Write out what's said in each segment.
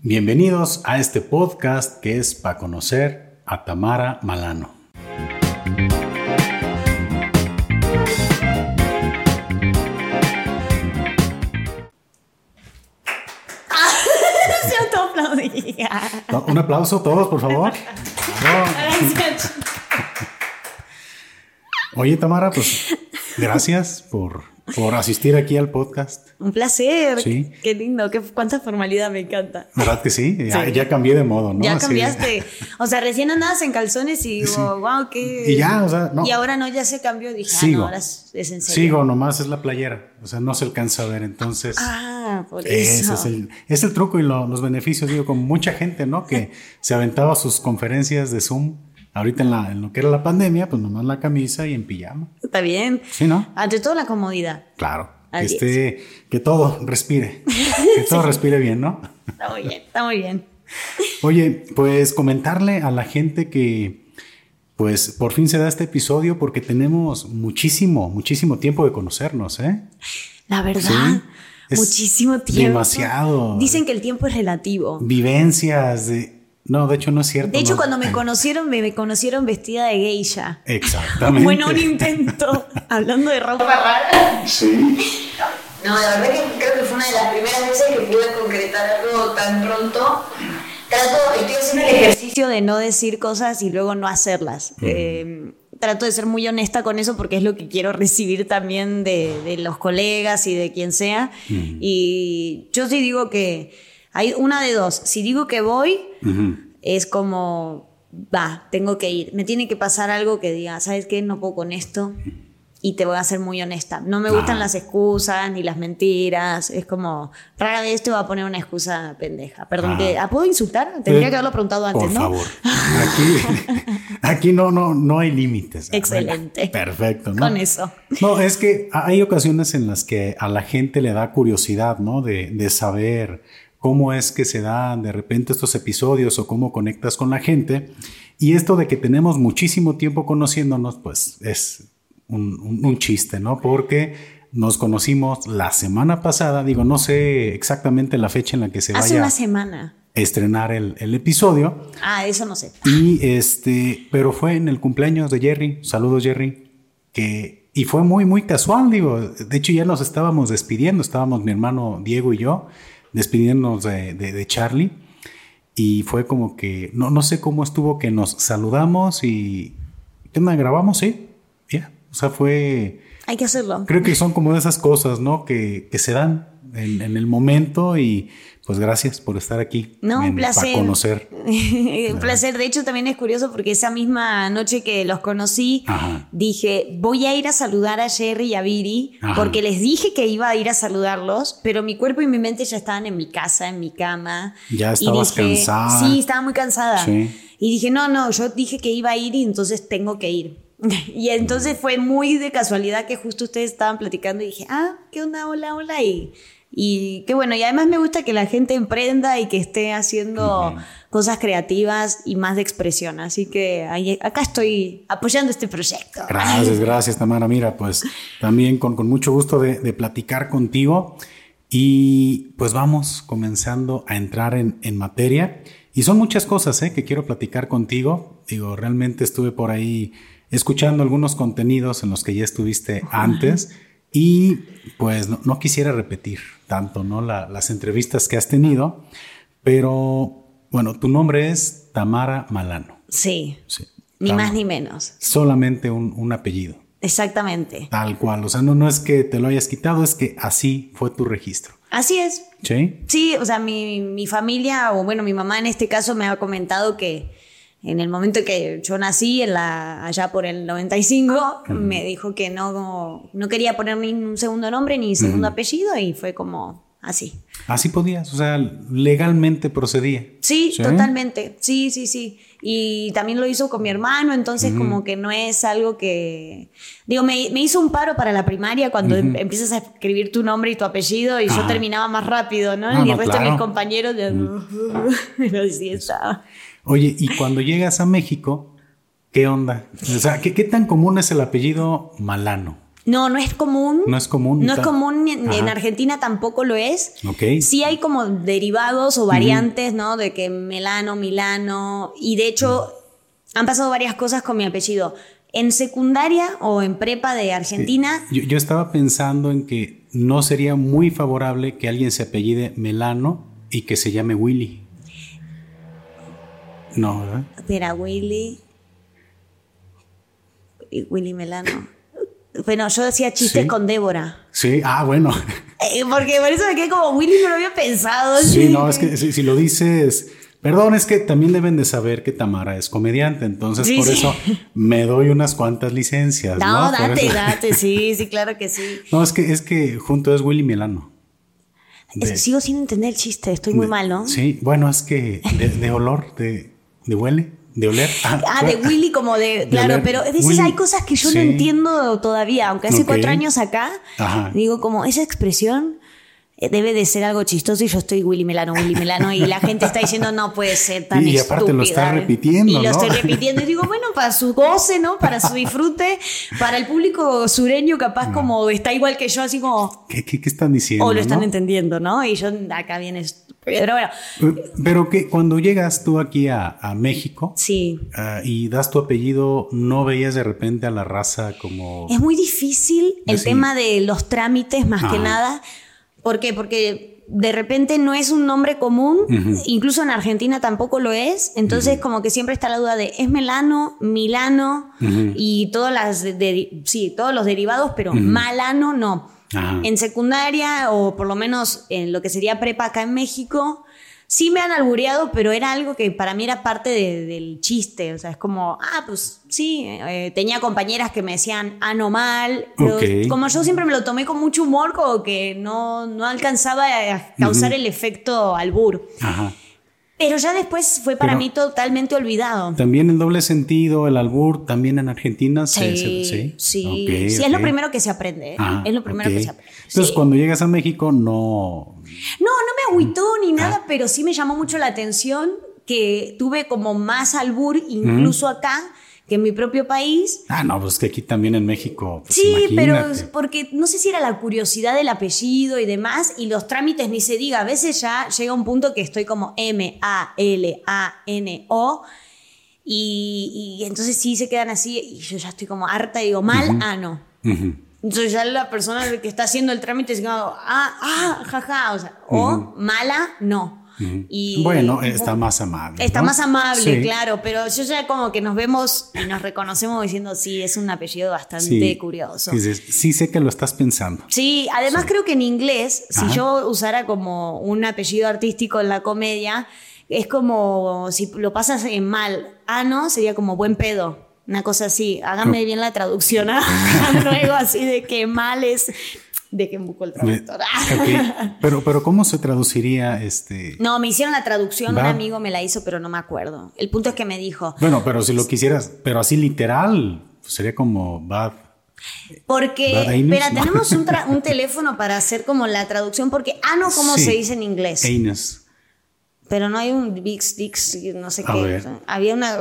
Bienvenidos a este podcast que es para conocer a Tamara Malano. No, Un aplauso todos, por favor. Gracias. Oye, Tamara, pues gracias por, por asistir aquí al podcast. Un placer. Sí. Qué lindo. Qué, cuánta formalidad me encanta. ¿Verdad que sí? Ya, Sí. ya cambié de modo, ¿no? Ya cambiaste. O sea, recién andabas en calzones y digo, Sí. wow, qué. Y ya, o sea, no. Y ahora no, ya se cambió. Dije, ah, Sigo. no, ahora es, en serio. Sigo, nomás es la playera. O sea, no se alcanza a ver. Entonces, Ah, por ese eso. es el, es el truco y lo- los beneficios. Digo, con mucha gente, ¿no? Que se aventaba sus conferencias de Zoom. Ahorita en, la, en lo que era la pandemia, pues nomás la camisa y en pijama. Está bien. Sí, ¿no? Ante todo la comodidad. Claro. Así Este, que todo respire. Que todo respire bien, ¿no? Está muy bien, está muy bien. Oye, pues comentarle a la gente que, pues por fin se da este episodio porque tenemos muchísimo, muchísimo tiempo de conocernos, ¿eh? La verdad, Sí. Muchísimo tiempo. demasiado. Dicen que el tiempo es relativo. Vivencias de... No, de hecho no es cierto. De hecho, no. cuando me conocieron, me, me conocieron vestida de geisha. Exactamente. Bueno, un intento. Hablando de ropa rara. Sí. No, la verdad que creo que fue una de las primeras veces que pude concretar algo tan pronto. Trato, estoy haciendo el ejercicio de no decir cosas y luego no hacerlas. Eh, trato de ser muy honesta con eso porque es lo que quiero recibir también de, de los colegas y de quien sea. Y yo sí digo que hay una de dos. Si digo que voy, es como, va, tengo que ir. Me tiene que pasar algo que diga, ¿sabes qué? No puedo con esto. Y te voy a ser muy honesta. No me gustan Ah. las excusas ni las mentiras. Es como, rara vez te voy a poner una excusa pendeja. Perdón, Ah. ¿te- ¿ah, ¿puedo insultar? Tendría Eh, que haberlo preguntado antes, Por ¿no? favor. Aquí, aquí no, no, no hay límites. Excelente. Perfecto, ¿no? Con eso. No, es que hay ocasiones en las que a la gente le da curiosidad, ¿no? De, de saber cómo es que se dan de repente estos episodios o cómo conectas con la gente. Y esto de que tenemos muchísimo tiempo conociéndonos, pues es un, un- un chiste, ¿no? Porque nos conocimos la semana pasada, digo, no sé exactamente la fecha en la que se Hace vaya una semana. a estrenar el, el episodio. Ah, eso no sé. Y este, pero fue en el cumpleaños de Jerry. Saludos, Jerry. Que, y fue muy, muy casual, digo. De hecho, ya nos estábamos despidiendo. Estábamos mi hermano Diego y yo despidiéndonos de, de- de Charlie. Y fue como que, no, no sé cómo estuvo que nos saludamos y. ¿Qué onda? ¿Grabamos? Sí. Ya. O sea, fue. Hay que hacerlo. Creo que son como de esas cosas, ¿no? Que, que se dan en, en el momento y pues gracias por estar aquí. No, un placer. Para conocer. un placer. De hecho, también es curioso porque esa misma noche que los conocí, Ajá. dije, voy a ir a saludar a Jerry y a Viri, Ajá. porque les dije que iba a ir a saludarlos, pero mi cuerpo y mi mente ya estaban en mi casa, en mi cama. Ya estabas dije- cansada. Sí, estaba muy cansada. Sí. Y dije, no, no, yo dije que iba a ir y entonces tengo que ir. Y entonces fue muy de casualidad que justo ustedes estaban platicando y dije, ah, ¿qué onda? Hola, hola. Y, y qué bueno, y además me gusta que la gente emprenda y que esté haciendo cosas creativas y más de expresión. Así que ahí- acá estoy apoyando este proyecto. Gracias, gracias, Tamara. Mira, pues también con, con mucho gusto de, de platicar contigo. Y pues vamos comenzando a entrar en, en materia. Y son muchas cosas ¿eh? que quiero platicar contigo. Digo, realmente estuve por ahí escuchando algunos contenidos en los que ya estuviste antes. Y pues no, no quisiera repetir tanto, ¿no? La- las entrevistas que has tenido. Pero bueno, tu nombre es Tamara Malano. Sí, Sí. ni más ni menos. solamente un, un apellido, Exactamente. tal cual. O sea, no, no es que te lo hayas quitado, es que así fue tu registro. Así es. ¿Sí? Sí, o sea, mi, mi familia, o bueno, mi mamá en este caso me ha comentado que en el momento que yo nací, en la, allá por el 95, me dijo que no, no quería poner ni un segundo nombre ni segundo apellido y fue como así. Así podías, o sea, legalmente procedía. Sí, ¿Sí? totalmente. Sí, sí, sí. Y también lo hizo con mi hermano, entonces como que no es algo que... Digo, me, me hizo un paro para la primaria cuando em- empiezas a escribir tu nombre y tu apellido y yo Ajá. terminaba más rápido, ¿no? No, y no, el resto de claro. mis compañeros... Pero sí estaba. Oye, y cuando llegas a México, ¿qué onda? O sea, ¿qué, qué tan común es el apellido Malano? No, no es común. No es común. No es común, en. Argentina tampoco lo es. Ok. Sí hay como derivados o variantes, ¿no? De que Melano, Milano. Y de hecho, han pasado varias cosas con mi apellido. En secundaria o en prepa de Argentina, Yo, yo estaba pensando en que no sería muy favorable que alguien se apellide Melano y que se llame Willy. No, ¿verdad? Espera, Willy. Willy Melano. Bueno, yo decía chistes Sí. con Débora. Sí, ah, bueno. Eh, porque por eso me quedé como Willy, no lo había pensado. Sí, no, es que si, si lo dices. Perdón, es que también deben de saber que Tamara es comediante, entonces Sí, por eso me doy unas cuantas licencias. No, No, date, date, sí, sí, claro que sí. No, es que es que junto es Willy Melano. De- Sigo sin entender el chiste, estoy muy de- mal, ¿no? Sí, bueno, es que de, de olor, de, de huele, de oler. Ah, de bueno. Willy como de... Claro, oler. pero es decir, hay cosas que yo sí. no entiendo todavía, aunque hace cuatro años acá, Ajá. digo como esa expresión eh, debe de ser algo chistoso y yo estoy Willy Melano, Willy Melano y la gente está diciendo no puede ser tan Y- y aparte lo estúpida". está repitiendo, Y lo estoy repitiendo y digo, bueno, para su goce, ¿no? Para su disfrute, para el público sureño capaz como está igual que yo, así como... ¿Qué, qué, qué están diciendo? O lo están no? entendiendo, ¿no? Y yo acá viene... Pero bueno, Pero que cuando llegas tú aquí a, a México sí. ah, y das tu apellido, ¿no veías de repente a la raza como... Es muy difícil el tema de los trámites, más que Ajá. nada. ¿Por qué? Porque de repente no es un nombre común, incluso en Argentina tampoco lo es. Entonces, como que siempre está la duda de ¿es Melano, Milano y todas las de- de- sí, todos los derivados, pero Malano no. Ajá. En secundaria, o por lo menos en lo que sería prepa acá en México, sí me han albureado, pero era algo que para mí era parte de- del chiste. O sea, es como, ah, pues sí, eh, tenía compañeras que me decían anormal, pero Ok. como yo siempre me lo tomé con mucho humor, como que no, no alcanzaba a causar el efecto albur. Ajá. Pero ya después fue para Pero- mí totalmente olvidado. También el doble sentido, el albur, también en Argentina se... Sí, se- sí, sí, es lo primero que se aprende. ¿eh? Ah, es lo primero que se aprende. Entonces, Sí. cuando llegas a México, no... No, no me agüitó ni nada, Ah. pero sí me llamó mucho la atención que tuve como más albur incluso acá que en mi propio país. Ah, no, pues que aquí también en México. pues, Sí, pero porque no sé si era la curiosidad del apellido y demás, y los trámites ni se diga. A veces ya llega un punto que estoy como M-A-L-A-N-O, y, y entonces sí se quedan así, y yo ya estoy como harta y digo, mal, ah, no. Entonces ya la persona que está haciendo el trámite es como, ah, ah, jaja, o sea, o mala, no. Y bueno, está más amable. Está ¿no? más amable, Sí. claro, pero yo ya como que nos vemos y nos reconocemos diciendo, sí, es un apellido bastante Sí. curioso. Dices, sí sé que lo estás pensando. Sí, además creo que en inglés, si Ajá. yo usara como un apellido artístico en la comedia, es como si lo pasas en mal, ano sería como buen pedo, una cosa así. Hágame bien la traducción, ¿ah? luego así de que mal es de que buco el traductor. Pero, pero ¿cómo se traduciría este? No, me hicieron la traducción, un amigo me la hizo, pero no me acuerdo. El punto es que me dijo, Bueno, pero si lo quisieras, pero así literal, pues sería como bad. Porque, Bad espera, ¿no? tenemos un, tra- un teléfono para hacer como la traducción, porque ano, ¿cómo Sí. se dice en inglés? Anus. Pero no hay un Bix Dix, no sé A qué. ver. Había una.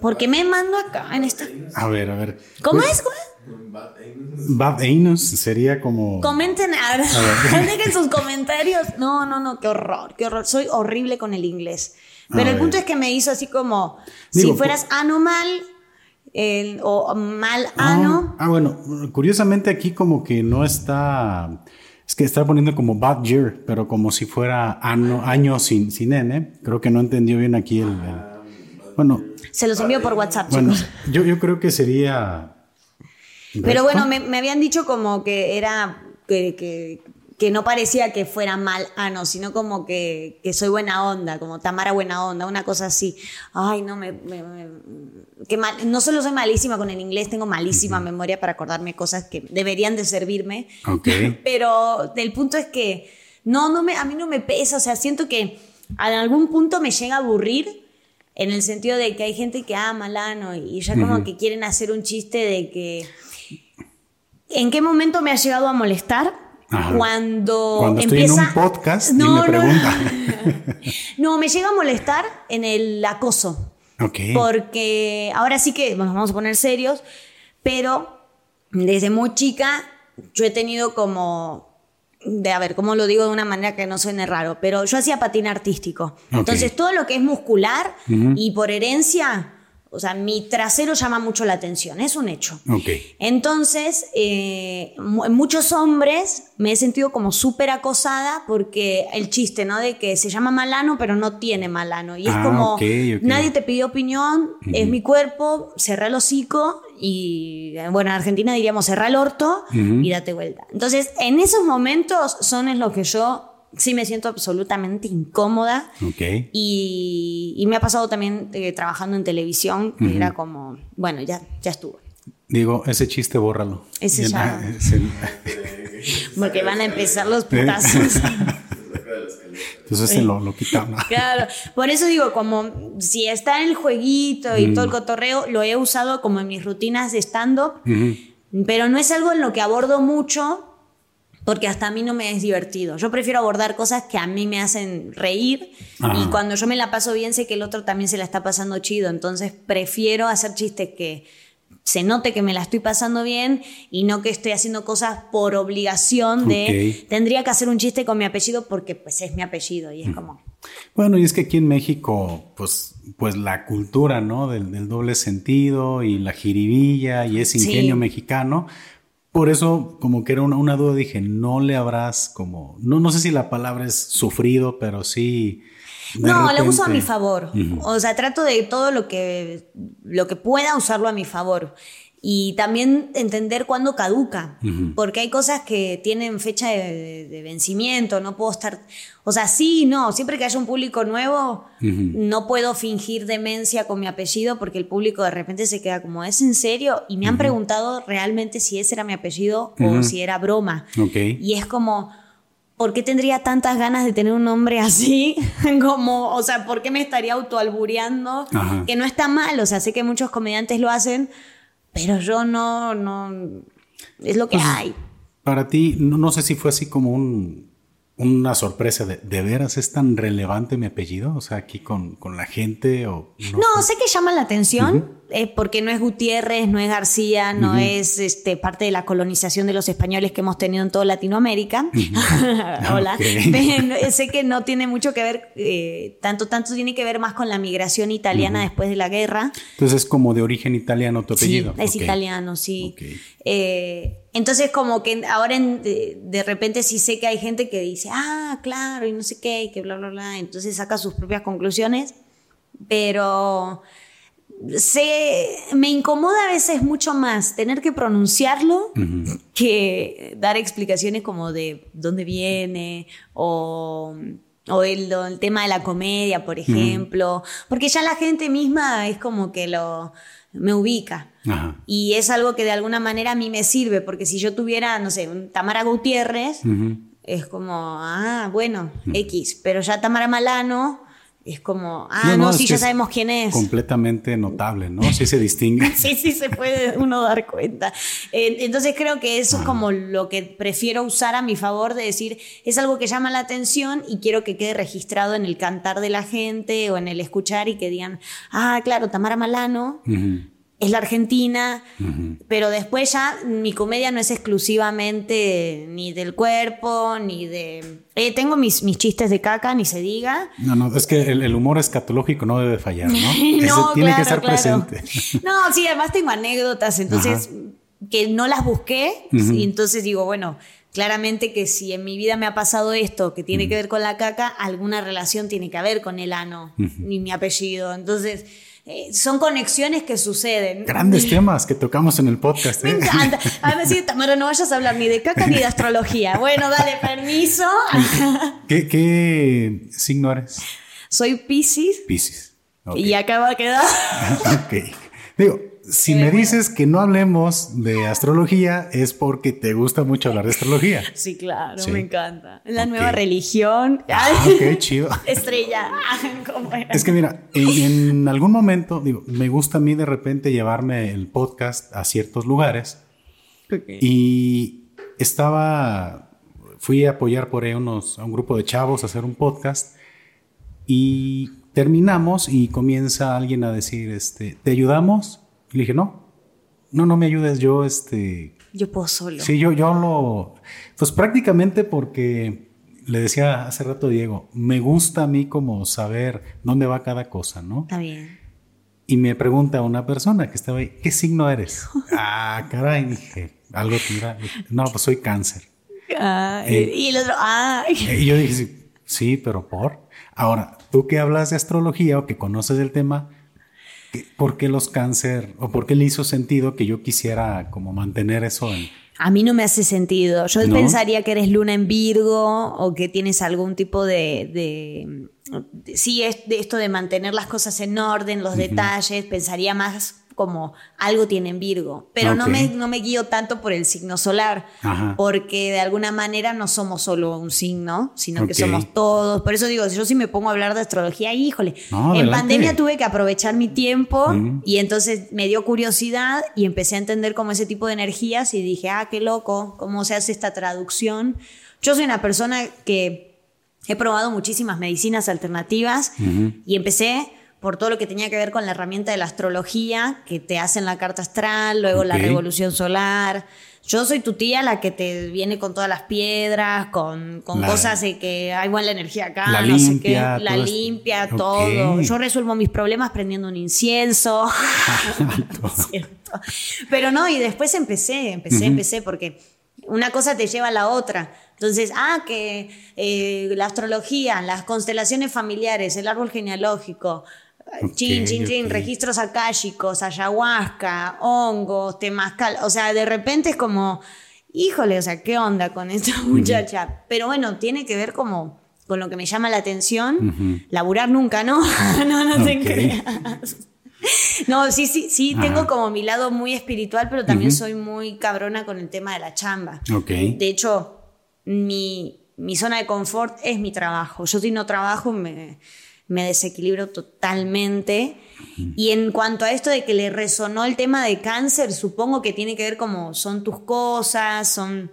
¿Por qué me mando acá en esta? A ver, a ver. ¿Cómo Pues, es? ¿Cómo es? Bad anus sería como. Comenten, a ver, dejen sus comentarios. No, no, no, qué horror, qué horror. Soy horrible con el inglés. Pero A el punto ver. es que me hizo así como, Digo, si fueras anomal el- o mal ano. Ah, ah, bueno, curiosamente aquí como que no está. Es que está poniendo como bad year, pero como si fuera ano- año sin, sin N. Creo que no entendió bien aquí el. el- bueno, Se los envío por WhatsApp, bueno, chicos. yo, yo creo que sería. Pero bueno, me, me habían dicho como que era que, que, que no parecía que fuera mal ano, sino como que, que soy buena onda, como Tamara buena onda, una cosa así. Ay, no, me, me- me- qué mal. no solo soy malísima con el inglés, tengo malísima memoria para acordarme cosas que deberían de servirme. Ok. Pero el punto es que no, no me, a mí no me pesa, o sea, siento que en algún punto me llega a aburrir en el sentido de que hay gente que ama al ano y ya como que quieren hacer un chiste de que ¿En qué momento me ha llegado a molestar? Ajá. Cuando, Cuando estoy en empieza... un podcast y me pregunta. no, me llega a molestar en el acoso. Ok. Porque ahora sí que nos vamos a poner serios, pero desde muy chica yo he tenido como de a ver, ¿cómo lo digo de una manera que no suene raro? Pero yo hacía patín artístico. Entonces, todo lo que es muscular y por herencia, o sea, mi trasero llama mucho la atención, es un hecho. Okay. Entonces, eh, muchos hombres me he sentido como súper acosada porque el chiste, ¿no? De que se llama malano, pero no tiene malano. Y es ah, como, nadie te pidió opinión, es mi cuerpo, cerré el hocico y, bueno, en Argentina diríamos cerrá el orto y date vuelta. Entonces, en esos momentos son en los que yo sí me siento absolutamente incómoda. Okay. Y, me ha pasado también eh, trabajando en televisión, era como, bueno, ya, ya estuvo. Digo, ese chiste bórralo. Ese ya. Porque van a empezar los putazos. Entonces se lo, lo quitamos. Claro, por eso digo, como si está en el jueguito y todo el cotorreo, lo he usado como en mis rutinas de stand-up, pero no es algo en lo que abordo mucho porque hasta a mí no me es divertido. Yo prefiero abordar cosas que a mí me hacen reír y cuando yo me la paso bien sé que el otro también se la está pasando chido, entonces prefiero hacer chistes que se note que me la estoy pasando bien y no que estoy haciendo cosas por obligación de tendría que hacer un chiste con mi apellido porque pues es mi apellido y es como bueno y es que aquí en México pues pues la cultura no del, doble sentido y la jiribilla y ese ingenio mexicano por eso, como que era una, duda, dije, no le habrás como, no, no sé si la palabra es sufrido, pero sí. No, la uso a mi favor. O sea, trato de todo lo que, lo que pueda usarlo a mi favor y también entender cuándo caduca, porque hay cosas que tienen fecha de, vencimiento, no puedo estar, o sea, sí, no, siempre que haya un público nuevo, no puedo fingir demencia con mi apellido porque el público de repente se queda como, ¿es en serio? Y me han preguntado realmente si ese era mi apellido o si era broma. Y es como... ¿Por qué tendría tantas ganas de tener un nombre así? como, o sea, ¿por qué me estaría autoalbureando? Que no está mal, o sea, sé que muchos comediantes lo hacen, pero yo no, no, es lo que pues, hay. Para ti, no, sé si fue así como un, una sorpresa de, ¿de veras es tan relevante mi apellido? O sea, aquí con, con la gente o... No, sé que llama la atención, eh, porque no es Gutiérrez, no es García, no es este, parte de la colonización de los españoles que hemos tenido en toda Latinoamérica. Hola. sé que no tiene mucho que ver, eh, tanto, tanto tiene que ver más con la migración italiana después de la guerra. Entonces es como de origen italiano tu apellido. Sí, es italiano, sí. Eh, entonces como que ahora de, repente sí sé que hay gente que dice, ah, claro, y no sé qué, y que bla, bla, bla. Entonces saca sus propias conclusiones, pero se, me incomoda a veces mucho más tener que pronunciarlo que dar explicaciones como de dónde viene o, o el, tema de la comedia, por ejemplo, porque ya la gente misma es como que lo me ubica. Y es algo que de alguna manera a mí me sirve, porque si yo tuviera, no sé, un Tamara Gutiérrez, es como, ah, bueno, X, pero ya Tamara Malano es como, ah, no, sí, ya sabemos quién es. Completamente notable, ¿no? Sí se distingue. sí, sí se puede uno dar cuenta. entonces creo que eso es como lo que prefiero usar a mi favor de decir, es algo que llama la atención y quiero que quede registrado en el cantar de la gente o en el escuchar y que digan, ah, claro, Tamara Malano es la Argentina, pero después ya mi comedia no es exclusivamente ni del cuerpo, ni de... Eh, tengo mis, mis chistes de caca, ni se diga. No, no, es que el, humor escatológico no debe fallar, ¿no? no tiene que estar presente. no, sí, además tengo anécdotas, entonces, que no las busqué, y entonces digo, bueno, claramente que si en mi vida me ha pasado esto que tiene que ver con la caca, alguna relación tiene que haber con el ano, ni mi apellido, entonces eh, son conexiones que suceden. Grandes temas que tocamos en el podcast. Me ¿eh? encanta. A ver si Tamara no vayas a hablar ni de caca ni de astrología. Bueno, dale permiso. ¿Qué, signo eres? Soy Pisces. Pisces. Y acaba de quedar. ok. Digo, si me dices que no hablemos de astrología es porque te gusta mucho hablar de astrología. Sí, claro, me encanta. La nueva religión. Ah, ok, chido. Estrella. Es que mira, en, algún momento, digo, me gusta a mí de repente llevarme el podcast a ciertos lugares. Y estaba, fui a apoyar por ahí unos, a un grupo de chavos a hacer un podcast. Y terminamos y comienza alguien a decir, este, ¿te ayudamos? Y le dije, no, no, no me ayudes, yo este, yo puedo solo. Sí, yo, yo lo, pues prácticamente porque le decía hace rato Diego, me gusta a mí como saber dónde va cada cosa, ¿no? Está bien. Y me pregunta una persona que estaba ahí, ¿qué signo eres? ah, caray, dije, algo tira. No, pues soy cáncer. Ah, eh, y el otro, ah. Y yo dije, sí, pero por. Ahora, tú que hablas de astrología o que conoces el tema, ¿por qué los cáncer o por qué le hizo sentido que yo quisiera como mantener eso en... A mí no me hace sentido. Yo pensaría que eres luna en Virgo o que tienes algún tipo de... de, sí, es de esto de mantener las cosas en orden, los detalles. Pensaría más como algo tiene en Virgo, pero no, me, no me guío tanto por el signo solar, porque de alguna manera no somos solo un signo, sino que somos todos. Por eso digo, si yo sí me pongo a hablar de astrología, híjole, en pandemia tuve que aprovechar mi tiempo y entonces me dio curiosidad y empecé a entender como ese tipo de energías y dije, ah, qué loco, cómo se hace esta traducción. Yo soy una persona que he probado muchísimas medicinas alternativas y empecé por todo lo que tenía que ver con la herramienta de la astrología, que te hacen la carta astral, luego la revolución solar. Yo soy tu tía, la que te viene con todas las piedras, con, cosas de que hay buena energía acá, la no limpia, sé qué, la limpia, todo. Yo resuelvo mis problemas prendiendo un incienso. Pero no, y después empecé, empecé, empecé, porque una cosa te lleva a la otra. Entonces, ah, que eh, la astrología, las constelaciones familiares, el árbol genealógico, chin, chin, chin, registros akáshicos, ayahuasca, hongos, temazcal. O sea, de repente es como, híjole, o sea, ¿qué onda con esta muchacha? Pero bueno, tiene que ver como con lo que me llama la atención. Laburar nunca, ¿no? no, no te creas. No, sí, sí, sí, tengo como mi lado muy espiritual, pero también soy muy cabrona con el tema de la chamba. Okay. De hecho, mi, mi zona de confort es mi trabajo. Yo si no trabajo me me desequilibro totalmente. Y en cuanto a esto de que le resonó el tema de cáncer, supongo que tiene que ver como son tus cosas, son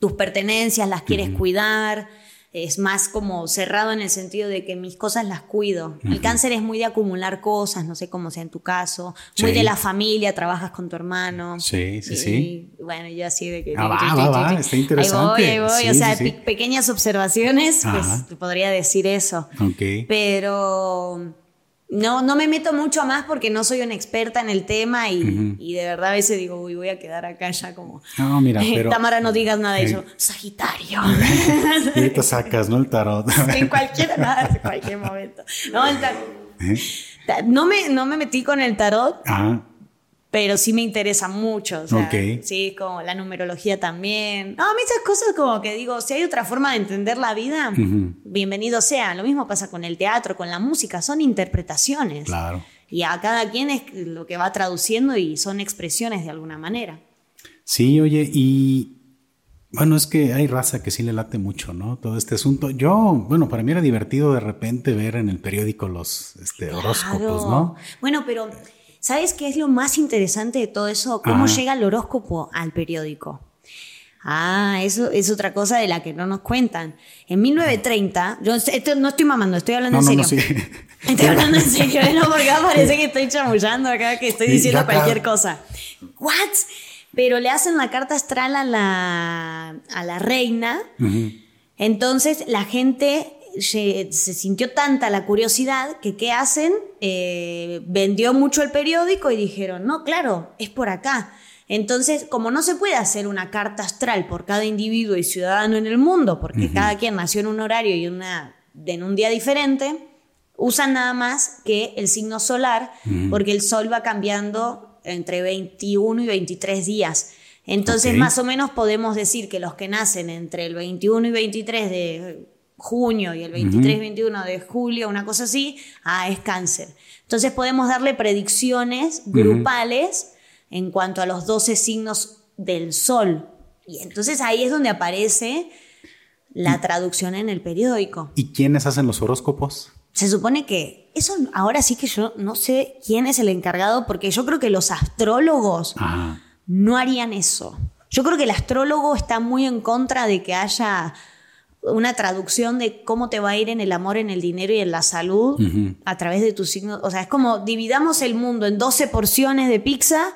tus pertenencias, las quieres cuidar es más como cerrado en el sentido de que mis cosas las cuido. El cáncer es muy de acumular cosas, no sé cómo sea en tu caso, muy de la familia, trabajas con tu hermano. Sí, sí, sí. Bueno, yo así de que... Ah, va, va, va, está interesante. Ahí voy, ahí voy. o sea, pequeñas observaciones, pues te podría decir eso. Ok. Pero no, no me meto mucho más porque no soy una experta en el tema y, de verdad a veces digo, uy, voy a quedar acá ya como... No, mira, pero... Tamara, no digas nada de eso. Sagitario. Y ahorita sacas, ¿no? El tarot. en cualquier, nada, en cualquier momento. No, el tarot. ¿Eh? No me, no me metí con el tarot. Ah pero sí me interesa mucho. O sea, Sí, como la numerología también. No, a mí esas cosas como que digo, si hay otra forma de entender la vida, bienvenido sea. Lo mismo pasa con el teatro, con la música, son interpretaciones. Claro. Y a cada quien es lo que va traduciendo y son expresiones de alguna manera. Sí, oye, y bueno, es que hay raza que sí le late mucho, ¿no? Todo este asunto. Yo, bueno, para mí era divertido de repente ver en el periódico los este, horóscopos, ¿no? Bueno, pero ¿Sabes qué es lo más interesante de todo eso? ¿Cómo llega el horóscopo al periódico? Ah, eso es otra cosa de la que no nos cuentan. En 1930, yo esto, no estoy mamando, estoy hablando en serio. Estoy hablando en serio, no porque parece que estoy chamullando acá, que estoy diciendo cualquier cosa. ¿What? Pero le hacen la carta astral a la, a la reina. Entonces la gente se, sintió tanta la curiosidad que ¿qué hacen? Eh, vendió mucho el periódico y dijeron, no, claro, es por acá. Entonces, como no se puede hacer una carta astral por cada individuo y ciudadano en el mundo, porque cada quien nació en un horario y una, en un día diferente, usan nada más que el signo solar, porque el sol va cambiando entre 21 y 23 días. Entonces, más o menos podemos decir que los que nacen entre el 21 y 23 de junio y el 23-21 de julio, una cosa así, ah, es cáncer. Entonces podemos darle predicciones grupales en cuanto a los 12 signos del sol. Y entonces ahí es donde aparece la traducción en el periódico. ¿Y quiénes hacen los horóscopos? Se supone que eso ahora sí que yo no sé quién es el encargado porque yo creo que los astrólogos no harían eso. Yo creo que el astrólogo está muy en contra de que haya una traducción de cómo te va a ir en el amor, en el dinero y en la salud a través de tus signos. O sea, es como dividamos el mundo en 12 porciones de pizza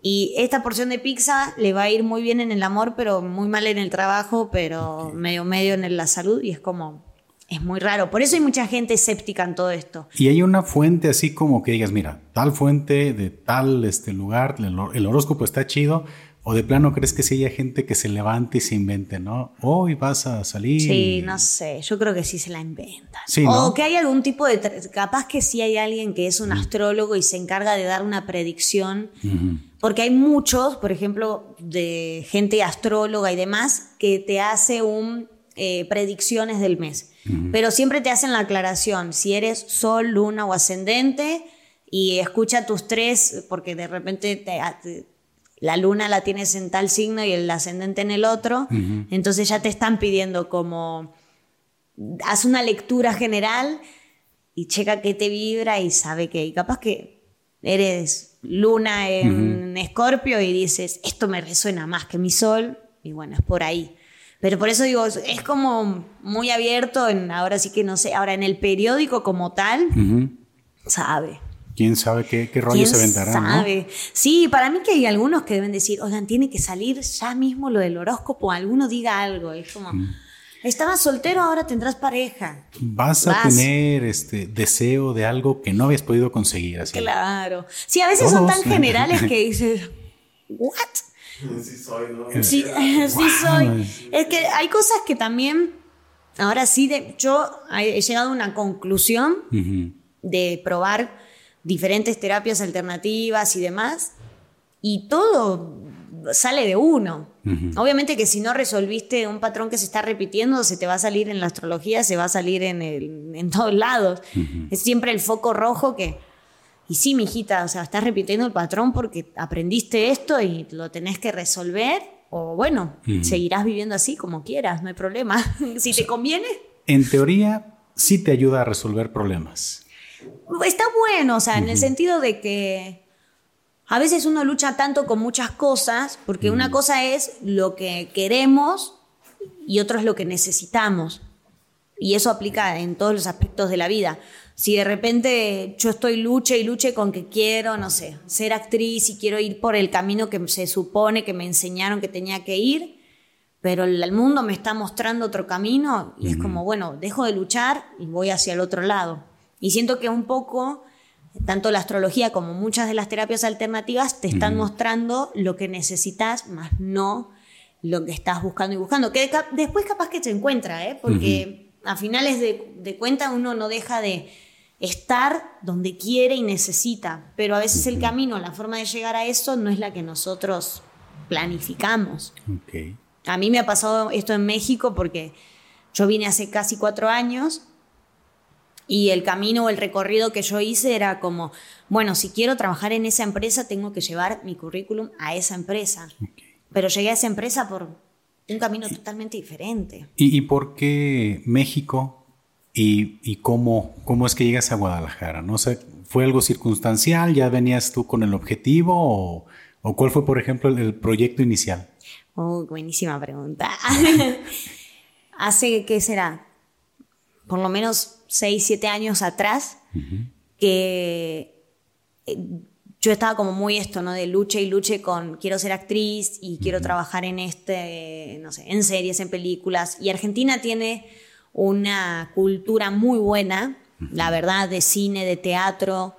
Y esta porción de pizza le va a ir muy bien en el amor, pero muy mal en el trabajo, pero medio medio en la salud. Y es como, es muy raro. Por eso hay mucha gente escéptica en todo esto. Y hay una fuente así como que digas, mira, tal fuente de tal este lugar, el, horóscopo está chido. O de plano crees que si hay gente que se levante y se invente, ¿no? Hoy vas a salir. Sí, no sé. Yo creo que sí se la inventa. O que hay algún tipo de. Capaz que sí hay alguien que es un astrólogo y se encarga de dar una predicción. Porque hay muchos, por ejemplo, de gente astróloga y demás, que te hace un eh, predicciones del mes. Pero siempre te hacen la aclaración, si eres sol, luna o ascendente, y escucha tus tres, porque de repente la luna la tienes en tal signo y el ascendente en el otro, entonces ya te están pidiendo como, haz una lectura general y checa qué te vibra y sabe que, y capaz que eres luna en escorpio y dices, esto me resuena más que mi sol, y bueno, es por ahí. Pero por eso digo, es como muy abierto, en, ahora sí que no sé, ahora en el periódico como tal, sabe. ¿Quién sabe qué, qué rollo se aventará? sabe? Sí, para mí que hay algunos que deben decir, oigan, tiene que salir ya mismo lo del horóscopo, alguno diga algo, es como... Mm. Estabas soltero, ahora tendrás pareja. Vas, a tener este deseo de algo que no habías podido conseguir. Así. Claro. Sí, a veces son tan generales que dices, ¿what? Sí soy, ¿no? Sí, sí soy. Es que hay cosas que también, ahora sí, de, yo he llegado a una conclusión de probar diferentes terapias alternativas y demás, y todo sale de uno. Obviamente que si no resolviste un patrón que se está repitiendo, se te va a salir en la astrología, se va a salir en, el, en todos lados. Es siempre el foco rojo que y sí, mijita, o sea, estás repitiendo el patrón porque aprendiste esto y lo tenés que resolver. O bueno, seguirás viviendo así como quieras, no hay problema. si te conviene. En teoría, sí te ayuda a resolver problemas. Está bueno, o sea, en el sentido de que a veces uno lucha tanto con muchas cosas, porque una cosa es lo que queremos y otro es lo que necesitamos. Y eso aplica en todos los aspectos de la vida si de repente yo estoy luche y luche con que quiero, no sé, ser actriz y quiero ir por el camino que se supone que me enseñaron que tenía que ir, pero el mundo me está mostrando otro camino y es como, bueno, dejo de luchar y voy hacia el otro lado. Y siento que un poco, tanto la astrología como muchas de las terapias alternativas te están mostrando lo que necesitas, más no lo que estás buscando y buscando. Que después capaz que te encuentra, ¿eh? porque a finales de, de cuenta uno no deja de estar donde quiere y necesita, pero a veces el camino, la forma de llegar a eso no es la que nosotros planificamos. A mí me ha pasado esto en México porque yo vine hace casi cuatro años y el camino o el recorrido que yo hice era como, bueno, si quiero trabajar en esa empresa, tengo que llevar mi currículum a esa empresa. Pero llegué a esa empresa por un camino totalmente diferente. ¿Y, ¿Y, por qué México y, cómo, cómo es que llegas a Guadalajara. No sé, ¿fue algo circunstancial? ¿Ya venías tú con el objetivo? ¿O, cuál fue, por ejemplo, el, proyecto inicial? Oh, buenísima pregunta. Hace, ¿qué será? Por lo menos 6, 7 años atrás, que eh, yo estaba como muy esto, ¿no? De lucha y luche con quiero ser actriz y quiero trabajar en este, no sé, en series, en películas. Y Argentina tiene una cultura muy buena, la verdad, de cine, de teatro,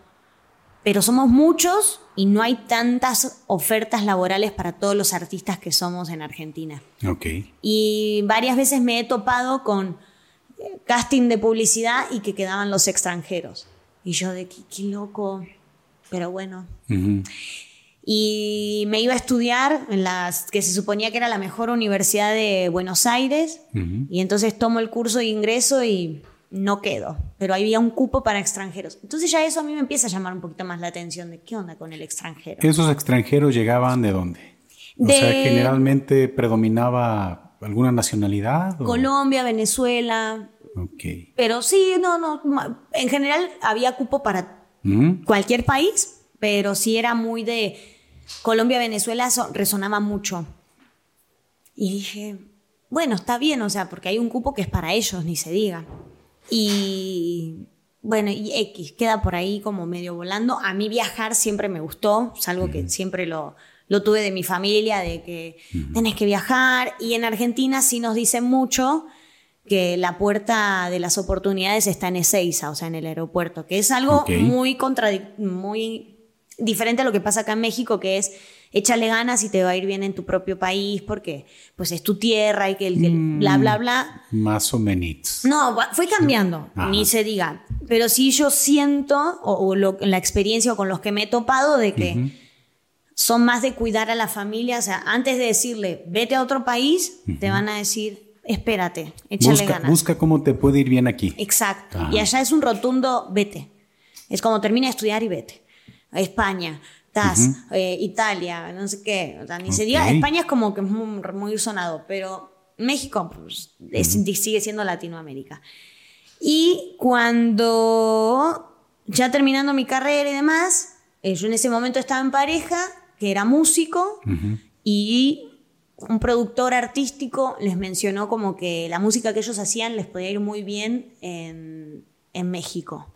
pero somos muchos y no hay tantas ofertas laborales para todos los artistas que somos en Argentina. Okay. Y varias veces me he topado con casting de publicidad y que quedaban los extranjeros. Y yo de qué, loco, pero bueno. Y me iba a estudiar en las que se suponía que era la mejor universidad de Buenos Aires. Y entonces tomo el curso de ingreso y no quedo. Pero había un cupo para extranjeros. Entonces ya eso a mí me empieza a llamar un poquito más la atención de qué onda con el extranjero. ¿Esos extranjeros llegaban de dónde? O sea, generalmente predominaba alguna nacionalidad. Colombia, Venezuela. Ok. Pero sí, no, no. En general había cupo para cualquier país, pero sí era muy de Colombia, Venezuela, resonaba mucho. Y dije, bueno, está bien, o sea, porque hay un cupo que es para ellos, ni se diga. Y bueno, y X, queda por ahí como medio volando. A mí viajar siempre me gustó, es algo que siempre lo, lo tuve de mi familia, de que tenés que viajar. Y en Argentina sí nos dicen mucho que la puerta de las oportunidades está en Ezeiza, o sea, en el aeropuerto, que es algo muy, muy diferente a lo que pasa acá en México, que es échale ganas y te va a ir bien en tu propio país porque pues es tu tierra y que el, mm, bla, bla, bla. Más o menos. No, fue cambiando, ni se diga. Pero sí yo siento, o, la experiencia o con los que me he topado, de que son más de cuidar a la familia. O sea, antes de decirle, vete a otro país, te van a decir, espérate, échale busca, ganas. Busca cómo te puede ir bien aquí. Exacto. Y allá es un rotundo, vete. Es como termina de estudiar y vete. España, TAS, eh, Italia, no sé qué. O sea, ni se diga, España es como que es muy, sonado, pero México pues, sigue siendo Latinoamérica. Y cuando ya terminando mi carrera y demás, eh, yo en ese momento estaba en pareja, que era músico, y un productor artístico les mencionó como que la música que ellos hacían les podía ir muy bien en, México.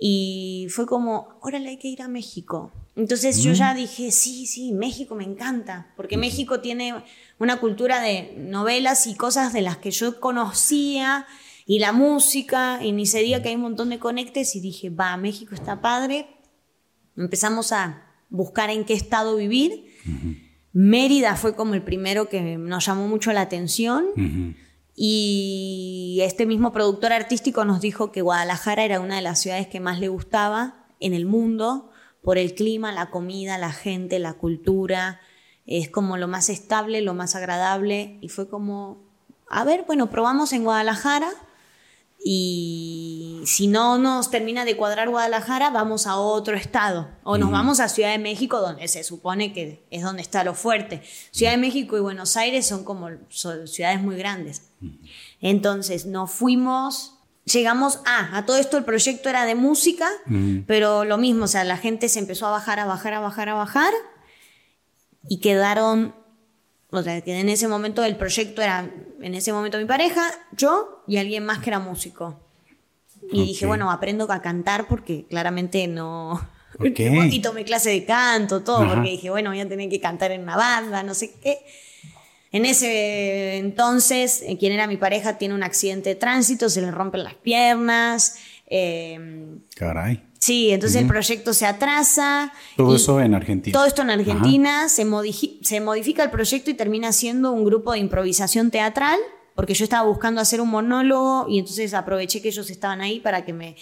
Y fue como, órale, hay que ir a México. Entonces yo ya dije, sí, sí, México me encanta, porque México tiene una cultura de novelas y cosas de las que yo conocía, y la música, y ni se diga que hay un montón de conectes, y dije, va, México está padre. Empezamos a buscar en qué estado vivir. Mérida fue como el primero que nos llamó mucho la atención. Y este mismo productor artístico nos dijo que Guadalajara era una de las ciudades que más le gustaba en el mundo por el clima, la comida, la gente, la cultura. Es como lo más estable, lo más agradable. Y fue como, a ver, bueno, probamos en Guadalajara. Y si no nos termina de cuadrar Guadalajara, vamos a otro estado. O nos vamos a Ciudad de México, donde se supone que es donde está lo fuerte. Ciudad de México y Buenos Aires son como ciudades muy grandes. Entonces nos fuimos, llegamos a, a todo esto el proyecto era de música, pero lo mismo, o sea, la gente se empezó a bajar, a bajar, a bajar, a bajar. Y quedaron o sea, que en ese momento el proyecto era, en ese momento mi pareja, yo y alguien más que era músico. Y dije, bueno, aprendo a cantar porque claramente no... Y tomé clase de canto, todo, porque dije, bueno, voy a tener que cantar en una banda, no sé qué. En ese entonces, eh, quien era mi pareja tiene un accidente de tránsito, se le rompen las piernas. Eh, Caray. Sí, entonces el proyecto se atrasa. Todo eso en Argentina. Todo esto en Argentina, se, se, modifica el proyecto y termina siendo un grupo de improvisación teatral, porque yo estaba buscando hacer un monólogo y entonces aproveché que ellos estaban ahí para que me,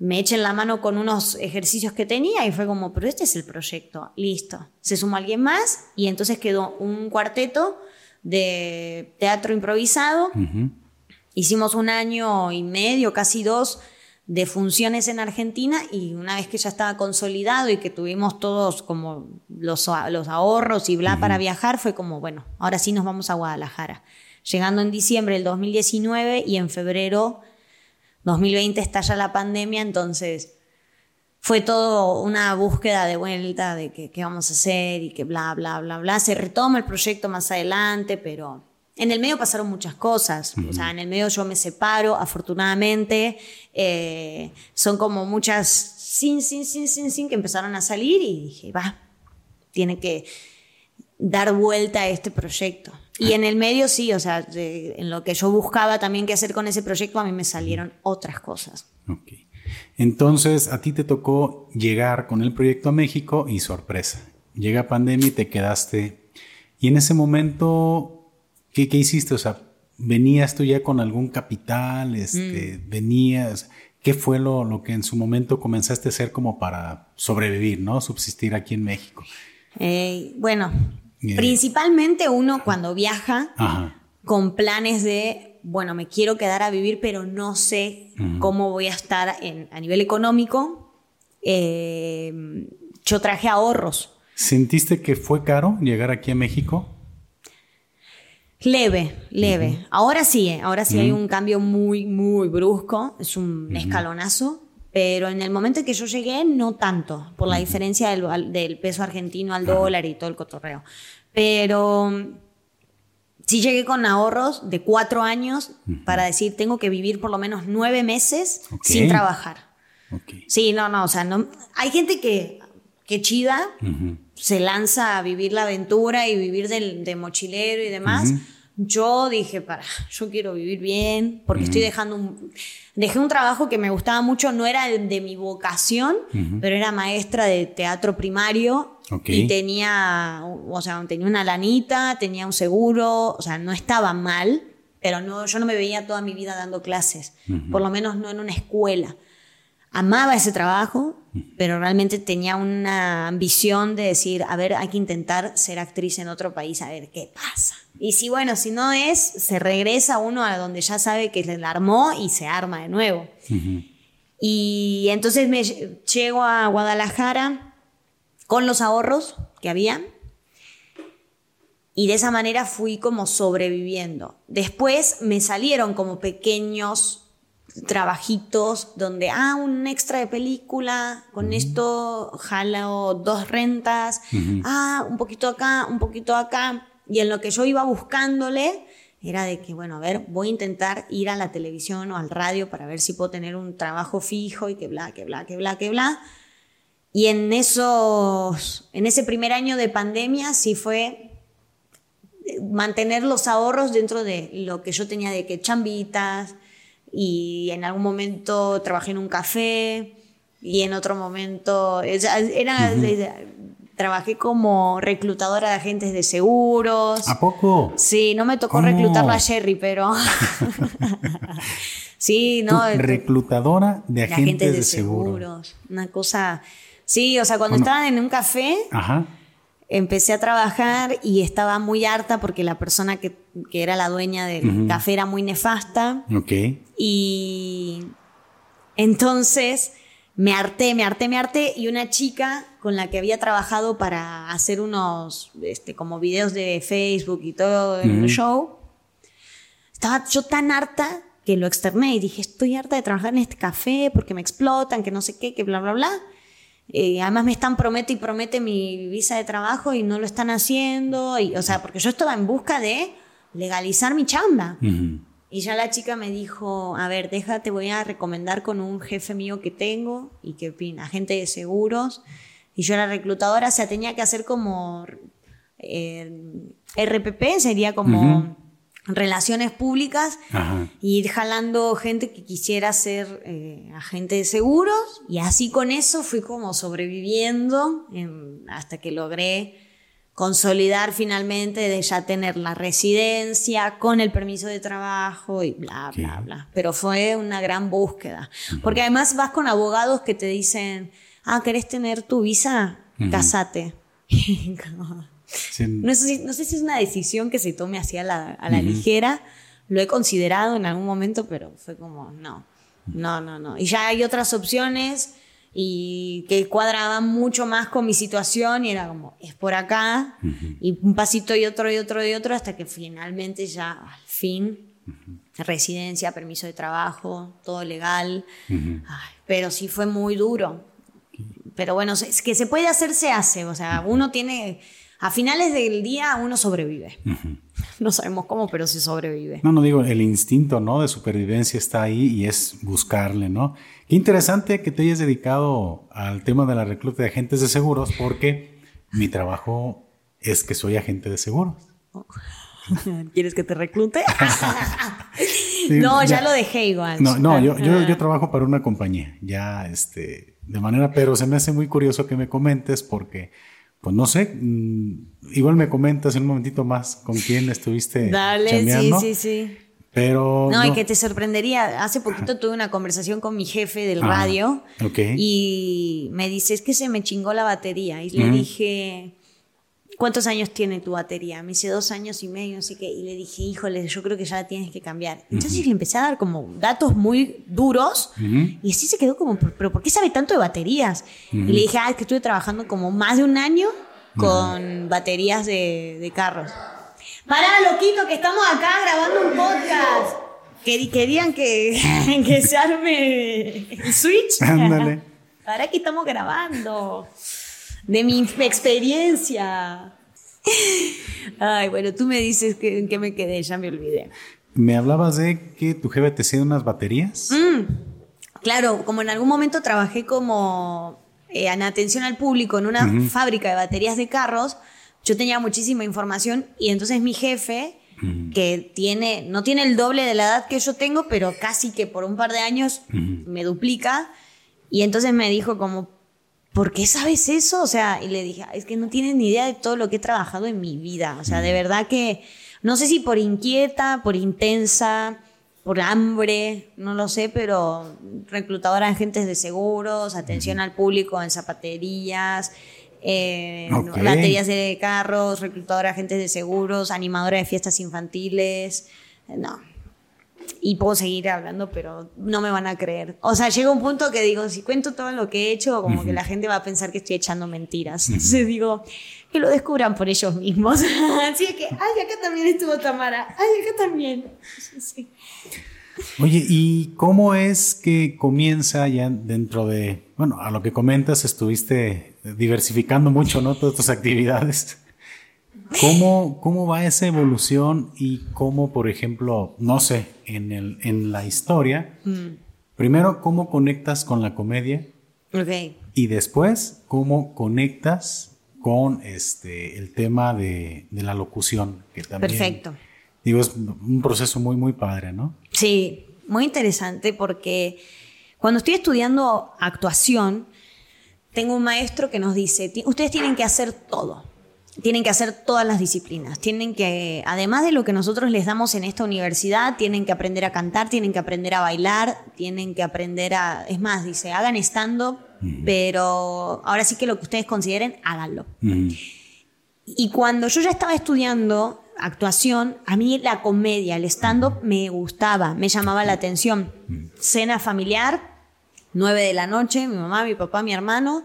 me echen la mano con unos ejercicios que tenía y fue como, pero este es el proyecto, listo. Se sumó alguien más y entonces quedó un cuarteto de teatro improvisado. Hicimos un año y medio, casi dos de funciones en Argentina y una vez que ya estaba consolidado y que tuvimos todos como los, los ahorros y bla para viajar, fue como, bueno, ahora sí nos vamos a Guadalajara. Llegando en diciembre del 2019 y en febrero 2020 estalla la pandemia, entonces fue todo una búsqueda de vuelta de qué vamos a hacer y que bla, bla, bla, bla. Se retoma el proyecto más adelante, pero en el medio pasaron muchas cosas, o sea, en el medio yo me separo, afortunadamente, eh, son como muchas sin, sin, sin, sin, sin que empezaron a salir y dije, va, tiene que dar vuelta a este proyecto. Y en el medio sí, o sea, en lo que yo buscaba también qué hacer con ese proyecto, a mí me salieron otras cosas. Ok. Entonces, a ti te tocó llegar con el proyecto a México y sorpresa. Llega pandemia y te quedaste. Y en ese momento, ¿Qué, hiciste? O sea, ¿venías tú ya con algún capital? Este, mm. ¿Venías? ¿Qué fue lo, lo, que en su momento comenzaste a hacer como para sobrevivir, ¿no? Subsistir aquí en México. Eh, bueno, eh, principalmente uno cuando viaja con planes de, bueno, me quiero quedar a vivir, pero no sé cómo voy a estar en, a nivel económico. Eh, yo traje ahorros. ¿Sentiste que fue caro llegar aquí a México? Leve, leve. Ahora sí, eh, ahora sí hay un cambio muy, muy brusco, es un escalonazo, pero en el momento en que yo llegué, no tanto, por la diferencia del, peso argentino al dólar y todo el cotorreo. Pero sí llegué con ahorros de cuatro años para decir, tengo que vivir por lo menos nueve meses sin trabajar. Sí, no, no, o sea, no, hay gente que, que chida, se lanza a vivir la aventura y vivir del, de mochilero y demás. Yo dije, para, yo quiero vivir bien, porque estoy dejando un, dejé un trabajo que me gustaba mucho, no era de, mi vocación, pero era maestra de teatro primario y tenía, o sea, tenía una lanita, tenía un seguro, o sea, no estaba mal, pero no, yo no me veía toda mi vida dando clases, por lo menos no en una escuela amaba ese trabajo, pero realmente tenía una ambición de decir, a ver, hay que intentar ser actriz en otro país, a ver qué pasa. Y si, bueno, si no es, se regresa uno a donde ya sabe que se la armó y se arma de nuevo. Y entonces me llego a Guadalajara con los ahorros que había. Y de esa manera fui como sobreviviendo. Después me salieron como pequeños trabajitos donde, ah, un extra de película, con esto jalo dos rentas, ah, un poquito acá, un poquito acá. Y en lo que yo iba buscándole era de que, bueno, a ver, voy a intentar ir a la televisión o al radio para ver si puedo tener un trabajo fijo y que bla, que bla, que bla, que bla. Y en esos, en ese primer año de pandemia sí fue mantener los ahorros dentro de lo que yo tenía de que chambitas, y en algún momento trabajé en un café y en otro momento era, trabajé como reclutadora de agentes de seguros. ¿A poco? Sí, no me tocó reclutarla a Sherry, pero sí, no. reclutadora de agentes, de, seguros. Una cosa, sí, o sea, cuando estaban en un café. Ajá empecé a trabajar y estaba muy harta porque la persona que, era la dueña del café era muy nefasta. Ok. Y entonces me harté, me harté, me harté y una chica con la que había trabajado para hacer unos este, como videos de Facebook y todo el show, estaba yo tan harta que lo externé y dije, estoy harta de trabajar en este café porque me explotan, que no sé qué, que bla, bla, bla. Eh, además me están promete y promete mi visa de trabajo y no lo están haciendo. Y, o sea, porque yo estaba en busca de legalizar mi chamba. Y ya la chica me dijo, a ver, déjate, voy a recomendar con un jefe mío que tengo y que, agente de seguros. Y yo era reclutadora, o sea, tenía que hacer como eh, RPP, sería como relaciones públicas y ir jalando gente que quisiera ser eh, agente de seguros y así con eso fui como sobreviviendo hasta que logré consolidar finalmente de ya tener la residencia con el permiso de trabajo y bla, bla, bla. Pero fue una gran búsqueda. Porque además vas con abogados que te dicen, ah, ¿querés tener tu visa? Casate. No, sé, si es una decisión que se tome así a la, ligera. Lo he considerado en algún momento, pero fue como, no, no, no, no. Y ya hay otras opciones y que cuadraban mucho más con mi situación y era como, es por acá, y un pasito y otro y otro y otro, hasta que finalmente ya al fin, residencia, permiso de trabajo, todo legal. pero sí fue muy duro. Pero bueno, es que se puede hacer, se hace. O sea, uno tiene a finales del día uno sobrevive. No sabemos cómo, pero se sobrevive. No, no digo, el instinto, ¿no? De supervivencia está ahí y es buscarle, ¿no? Qué interesante que te hayas dedicado al tema de la recluta de agentes de seguros, porque mi trabajo es que soy agente de seguros. ¿Quieres que te reclute? no, ya, lo dejé igual. No, no, yo, yo, yo, trabajo para una compañía, ya, este, de manera, pero se me hace muy curioso que me comentes porque pues no sé, mm, igual me comentas en un momentito más con quién estuviste. Dale, sí, sí, sí. Pero. No, y que te sorprendería. Hace poquito tuve una conversación con mi jefe del ah, radio. Y me dice: Es que se me chingó la batería. Y le dije: ¿cuántos años tiene tu batería? Me dice dos años y medio, así que, y le dije, híjole, yo creo que ya la tienes que cambiar. Entonces le empecé a dar como datos muy duros y así se quedó como, pero ¿por qué sabe tanto de baterías? Y le dije, ah, es que estuve trabajando como más de un año con baterías de, de carros. Pará, loquito, que estamos acá grabando un podcast. Que querían que, que se arme el switch. Ándale. Pará que estamos grabando de mi experiencia. Ay, bueno, tú me dices que, en qué me quedé, ya me olvidé. Me hablabas de que tu jefe te hacía unas baterías. Mm, claro, como en algún momento trabajé como eh, en atención al público en una fábrica de baterías de carros, yo tenía muchísima información y entonces mi jefe, que tiene, no tiene el doble de la edad que yo tengo, pero casi que por un par de años me duplica, y entonces me dijo como, ¿por qué sabes eso? O sea, y le dije, es que no tienes ni idea de todo lo que he trabajado en mi vida, o sea, de verdad que, no sé si por inquieta, por intensa, por hambre, no lo sé, pero reclutadora de agentes de seguros, atención al público en zapaterías, eh, baterías de carros, reclutadora de agentes de seguros, animadora de fiestas infantiles. No. Y puedo seguir hablando, pero no me van a creer. O sea, llega un punto que digo, si cuento todo lo que he hecho, como que la gente va a pensar que estoy echando mentiras. Entonces digo, que lo descubran por ellos mismos. Así que, ay, acá también estuvo Tamara, ay, acá también. Sí. Oye, ¿y cómo es que comienza ya dentro de, bueno, a lo que comentas, estuviste diversificando mucho, ¿no? Todas tus actividades. ¿Cómo, ¿Cómo va esa evolución y cómo, por ejemplo, no sé, en, el, en la historia, mm. primero, cómo conectas con la comedia? Okay. Y después, cómo conectas con este, el tema de, de la locución, que también Perfecto. Digo, es un proceso muy, muy padre, ¿no? Sí, muy interesante porque cuando estoy estudiando actuación, tengo un maestro que nos dice, ustedes tienen que hacer todo, tienen que hacer todas las disciplinas, tienen que, además de lo que nosotros les damos en esta universidad, tienen que aprender a cantar, tienen que aprender a bailar, tienen que aprender a, es más, dice, hagan stand-up, pero ahora sí que lo que ustedes consideren, háganlo. Y cuando yo ya estaba estudiando actuación, a mí la comedia, el stand-up me gustaba, me llamaba la atención. Cena familiar, nueve de la noche, mi mamá, mi papá, mi hermano,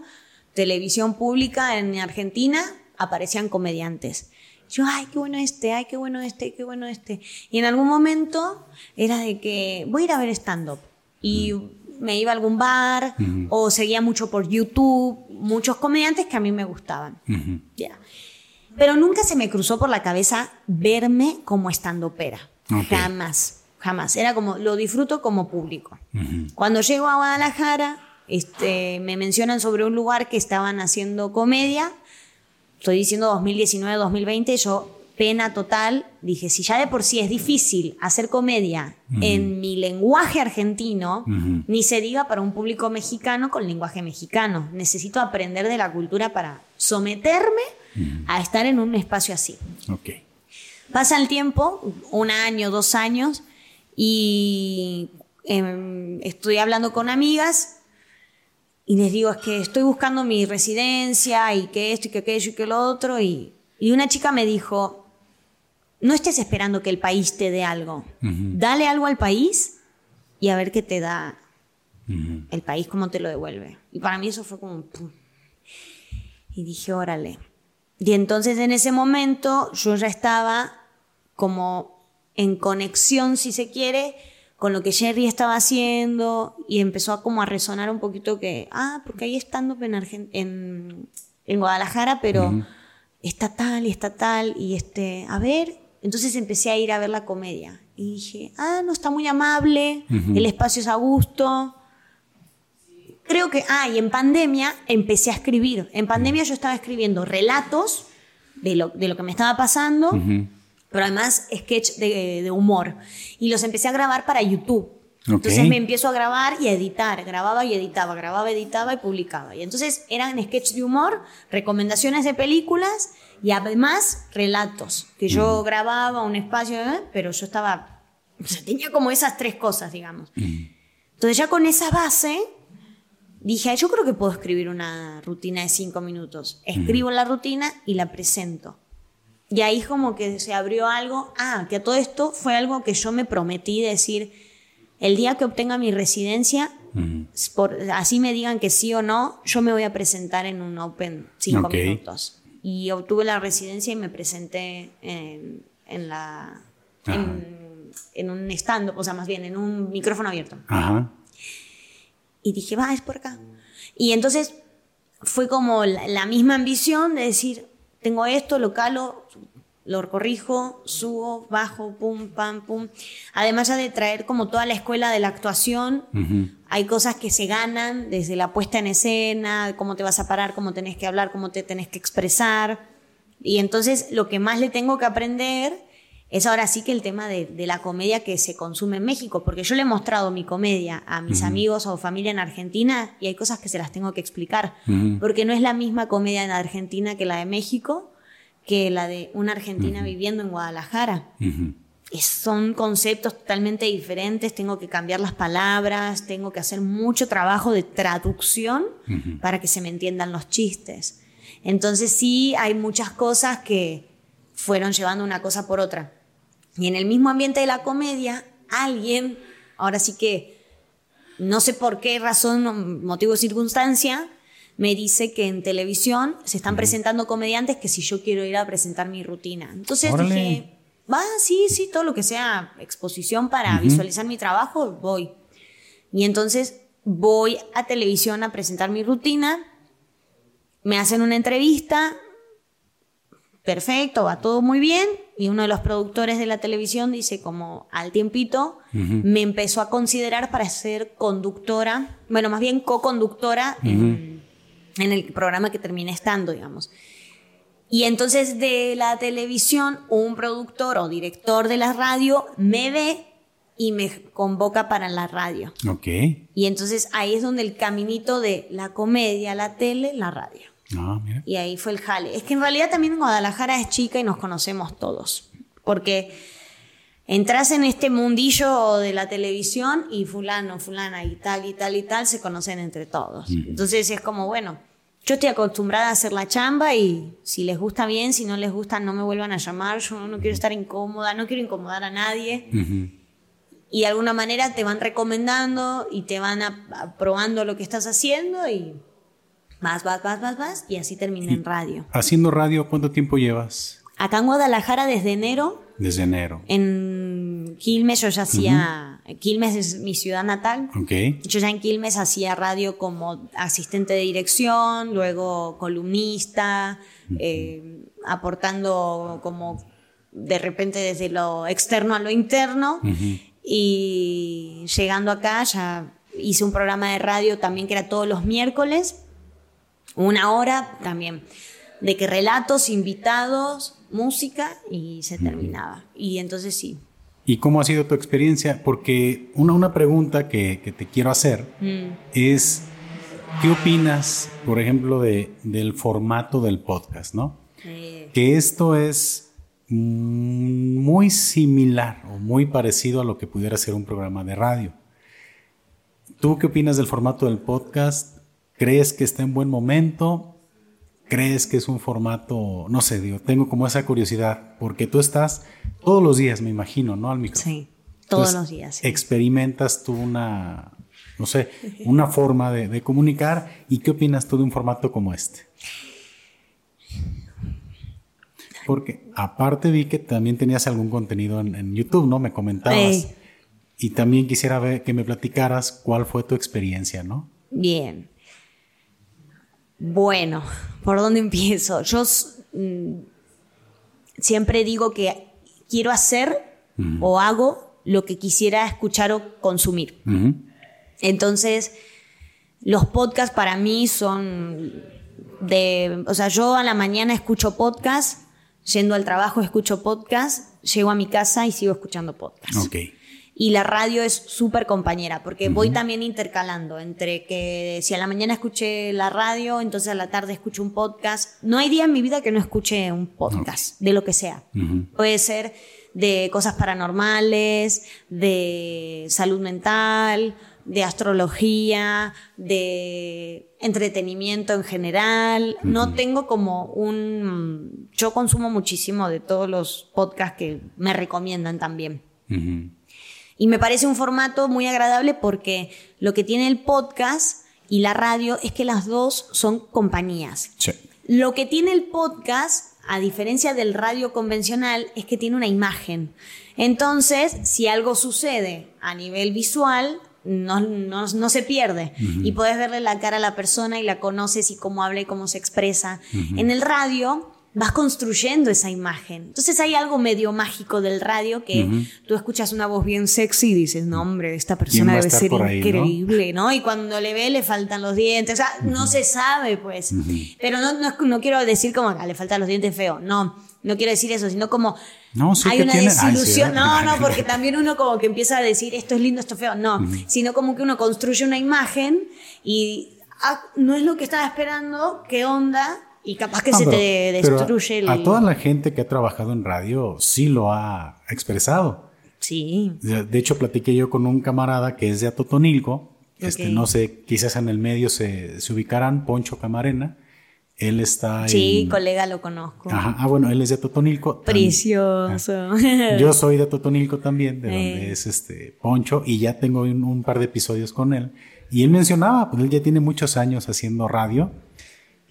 televisión pública en Argentina, aparecían comediantes. Yo, ay, qué bueno este, ay, qué bueno este, qué bueno este. Y en algún momento era de que voy a ir a ver stand-up. Y me iba a algún bar o seguía mucho por YouTube, muchos comediantes que a mí me gustaban. Ya. Pero nunca se me cruzó por la cabeza verme como estando pera. Jamás, jamás. Era como, lo disfruto como público. Cuando llego a Guadalajara, este, me mencionan sobre un lugar que estaban haciendo comedia. Estoy diciendo 2019, 2020. Yo, pena total, dije, si ya de por sí es difícil hacer comedia en mi lenguaje argentino, ni se diga para un público mexicano con lenguaje mexicano. Necesito aprender de la cultura para someterme a estar en un espacio así. Okay. Pasa el tiempo, un año, dos años, y em, estoy hablando con amigas y les digo, es que estoy buscando mi residencia y que esto y que aquello y que lo otro. Y, una chica me dijo, no estés esperando que el país te dé algo. Dale algo al país y a ver qué te da el país, cómo te lo devuelve. Y para mí eso fue como... Y dije, órale. Y entonces en ese momento yo ya estaba como en conexión, si se quiere, con lo que Jerry estaba haciendo y empezó a como a resonar un poquito que, ah, porque ahí estando en, en, en Guadalajara, pero está tal y está tal y este, a ver, entonces empecé a ir a ver la comedia y dije, ah, no está muy amable, el espacio es a gusto, creo que, ah, y en pandemia empecé a escribir. En pandemia yo estaba escribiendo relatos de lo, de lo que me estaba pasando, pero además sketch de, de, humor. Y los empecé a grabar para YouTube. Entonces me empiezo a grabar y a editar, grababa y editaba, grababa, editaba y publicaba. Y entonces eran sketch de humor, recomendaciones de películas y además relatos, que yo grababa un espacio, ¿eh? pero yo estaba, o sea, tenía como esas tres cosas, digamos. Entonces ya con esa base dije, yo creo que puedo escribir una rutina de cinco minutos. Escribo la rutina y la presento. Y ahí como que se abrió algo, ah, que todo esto fue algo que yo me prometí decir, el día que obtenga mi residencia, por, así me digan que sí o no, yo me voy a presentar en un Open cinco minutos. Y obtuve la residencia y me presenté en, en la... En, en, un stand, o sea, más bien en un micrófono abierto. Ajá. Y dije, va, es por acá. Y entonces fue como la, misma ambición de decir, tengo esto, lo calo, lo corrijo, subo, bajo, pum, pam, pum. Además ya de traer como toda la escuela de la actuación, hay cosas que se ganan desde la puesta en escena, cómo te vas a parar, cómo tenés que hablar, cómo te tenés que expresar. Y entonces lo que más le tengo que aprender es ahora sí que el tema de, la comedia que se consume en México, porque yo le he mostrado mi comedia a mis amigos o familia en Argentina y hay cosas que se las tengo que explicar, porque no es la misma comedia en Argentina que la de México que la de una argentina viviendo en Guadalajara. son conceptos totalmente diferentes, tengo que cambiar las palabras, tengo que hacer mucho trabajo de traducción para que se me entiendan los chistes. Entonces sí hay muchas cosas que fueron llevando una cosa por otra. Y en el mismo ambiente de la comedia, alguien, ahora sí que no sé por qué razón, motivo o circunstancia, me dice que en televisión se están presentando comediantes que si yo quiero ir a presentar mi rutina. Entonces dije, va, sí, sí, todo lo que sea exposición para visualizar mi trabajo, voy. Y entonces voy a televisión a presentar mi rutina, me hacen una entrevista, perfecto, va todo muy bien, y uno de los productores de la televisión dice como al tiempito me empezó a considerar para ser conductora, bueno, más bien co-conductora en en el programa que terminé estando, digamos. Y entonces de la televisión, un productor o director de la radio me ve y me convoca para la radio. Ok. Y entonces ahí es donde el caminito de la comedia, la tele, la radio. Ah, mira. Y ahí fue el jale. Es que en realidad también Guadalajara es chica y nos conocemos todos. Porque entras en este mundillo de la televisión y fulano, fulana y tal y tal y tal se conocen entre todos. Entonces es como, bueno, yo estoy acostumbrada a hacer la chamba y si les gusta bien, si no les gusta no me vuelvan a llamar, yo no quiero estar incómoda, no quiero incomodar a nadie. Y de alguna manera te van recomendando y te van aprobando lo que estás haciendo y vas, vas, vas, vas, vas y así termina en radio. Haciendo radio, ¿cuánto tiempo llevas? Acá en Guadalajara desde enero. Desde enero. En Quilmes yo ya hacía, Quilmes es mi ciudad natal. Okay. Yo ya en Quilmes hacía radio como asistente de dirección, luego columnista, eh, aportando como de repente desde lo externo a lo interno. Y llegando acá ya hice un programa de radio también que era todos los miércoles, una hora también, de que relatos, invitados, música y se terminaba. Y entonces sí. ¿Y cómo ha sido tu experiencia? Porque una, una pregunta que, te quiero hacer mm. es, ¿qué opinas, por ejemplo, de, del formato del podcast, no? Que esto es muy similar o muy parecido a lo que pudiera ser un programa de radio. ¿Tú qué opinas del formato del podcast? ¿Crees que está en buen momento? crees que es un formato, no sé, digo, tengo como esa curiosidad, porque tú estás todos los días, me imagino, ¿no? Al micrófono. Sí, todos los días. Experimentas tú una, no sé, una forma de, comunicar y qué opinas tú de un formato como este. Porque aparte vi que también tenías algún contenido en, YouTube, ¿no? Me comentabas. Y también quisiera ver que me platicaras cuál fue tu experiencia, ¿no? Bien. Bueno, ¿por dónde empiezo? Yo mm, siempre digo que quiero hacer o hago lo que quisiera escuchar o consumir. Entonces, los podcasts para mí son de, o sea, yo a la mañana escucho podcast, yendo al trabajo escucho podcast, llego a mi casa y sigo escuchando podcast. Okay y la radio es súper compañera, porque voy también intercalando entre que si a la mañana escuché la radio, entonces a la tarde escucho un podcast. No hay día en mi vida que no escuche un podcast, de lo que sea. Puede ser de cosas paranormales, de salud mental, de astrología, de entretenimiento en general. No tengo como un... Yo consumo muchísimo de todos los podcasts que me recomiendan también. Y me parece un formato muy agradable porque lo que tiene el podcast y la radio es que las dos son compañías. Lo que tiene el podcast, a diferencia del radio convencional, es que tiene una imagen. Entonces, si algo sucede a nivel visual, no, no, se pierde. Y puedes verle la cara a la persona y la conoces y cómo habla y cómo se expresa. En el radio vas construyendo esa imagen. Entonces hay algo medio mágico del radio que tú escuchas una voz bien sexy y dices, no hombre, esta persona debe ser increíble, ¿no? Y cuando le ve le faltan los dientes, o sea, no se sabe pues. Pero no, no, quiero decir como, que le faltan los dientes feo, no, no quiero decir eso, sino como no, hay una desilusión. no, no, porque también uno como que empieza a decir esto es lindo, esto es feo. No, sino como que uno construye una imagen y ah, no es lo que estaba esperando, ¿qué onda? Y capaz que se te destruye el... A toda la gente que ha trabajado en radio sí lo ha expresado. Sí. De hecho, platiqué yo con un camarada que es de Atotonilco. Este, no sé, quizás en el medio se, se ubicarán, Poncho Camarena. Él está Sí, colega, lo conozco. Ajá. Ah, bueno, él es de Totonilco. Precioso. Yo soy de Totonilco también, de donde eh. es este Poncho, y ya tengo un, un, par de episodios con él. Y él mencionaba, pues él ya tiene muchos años haciendo radio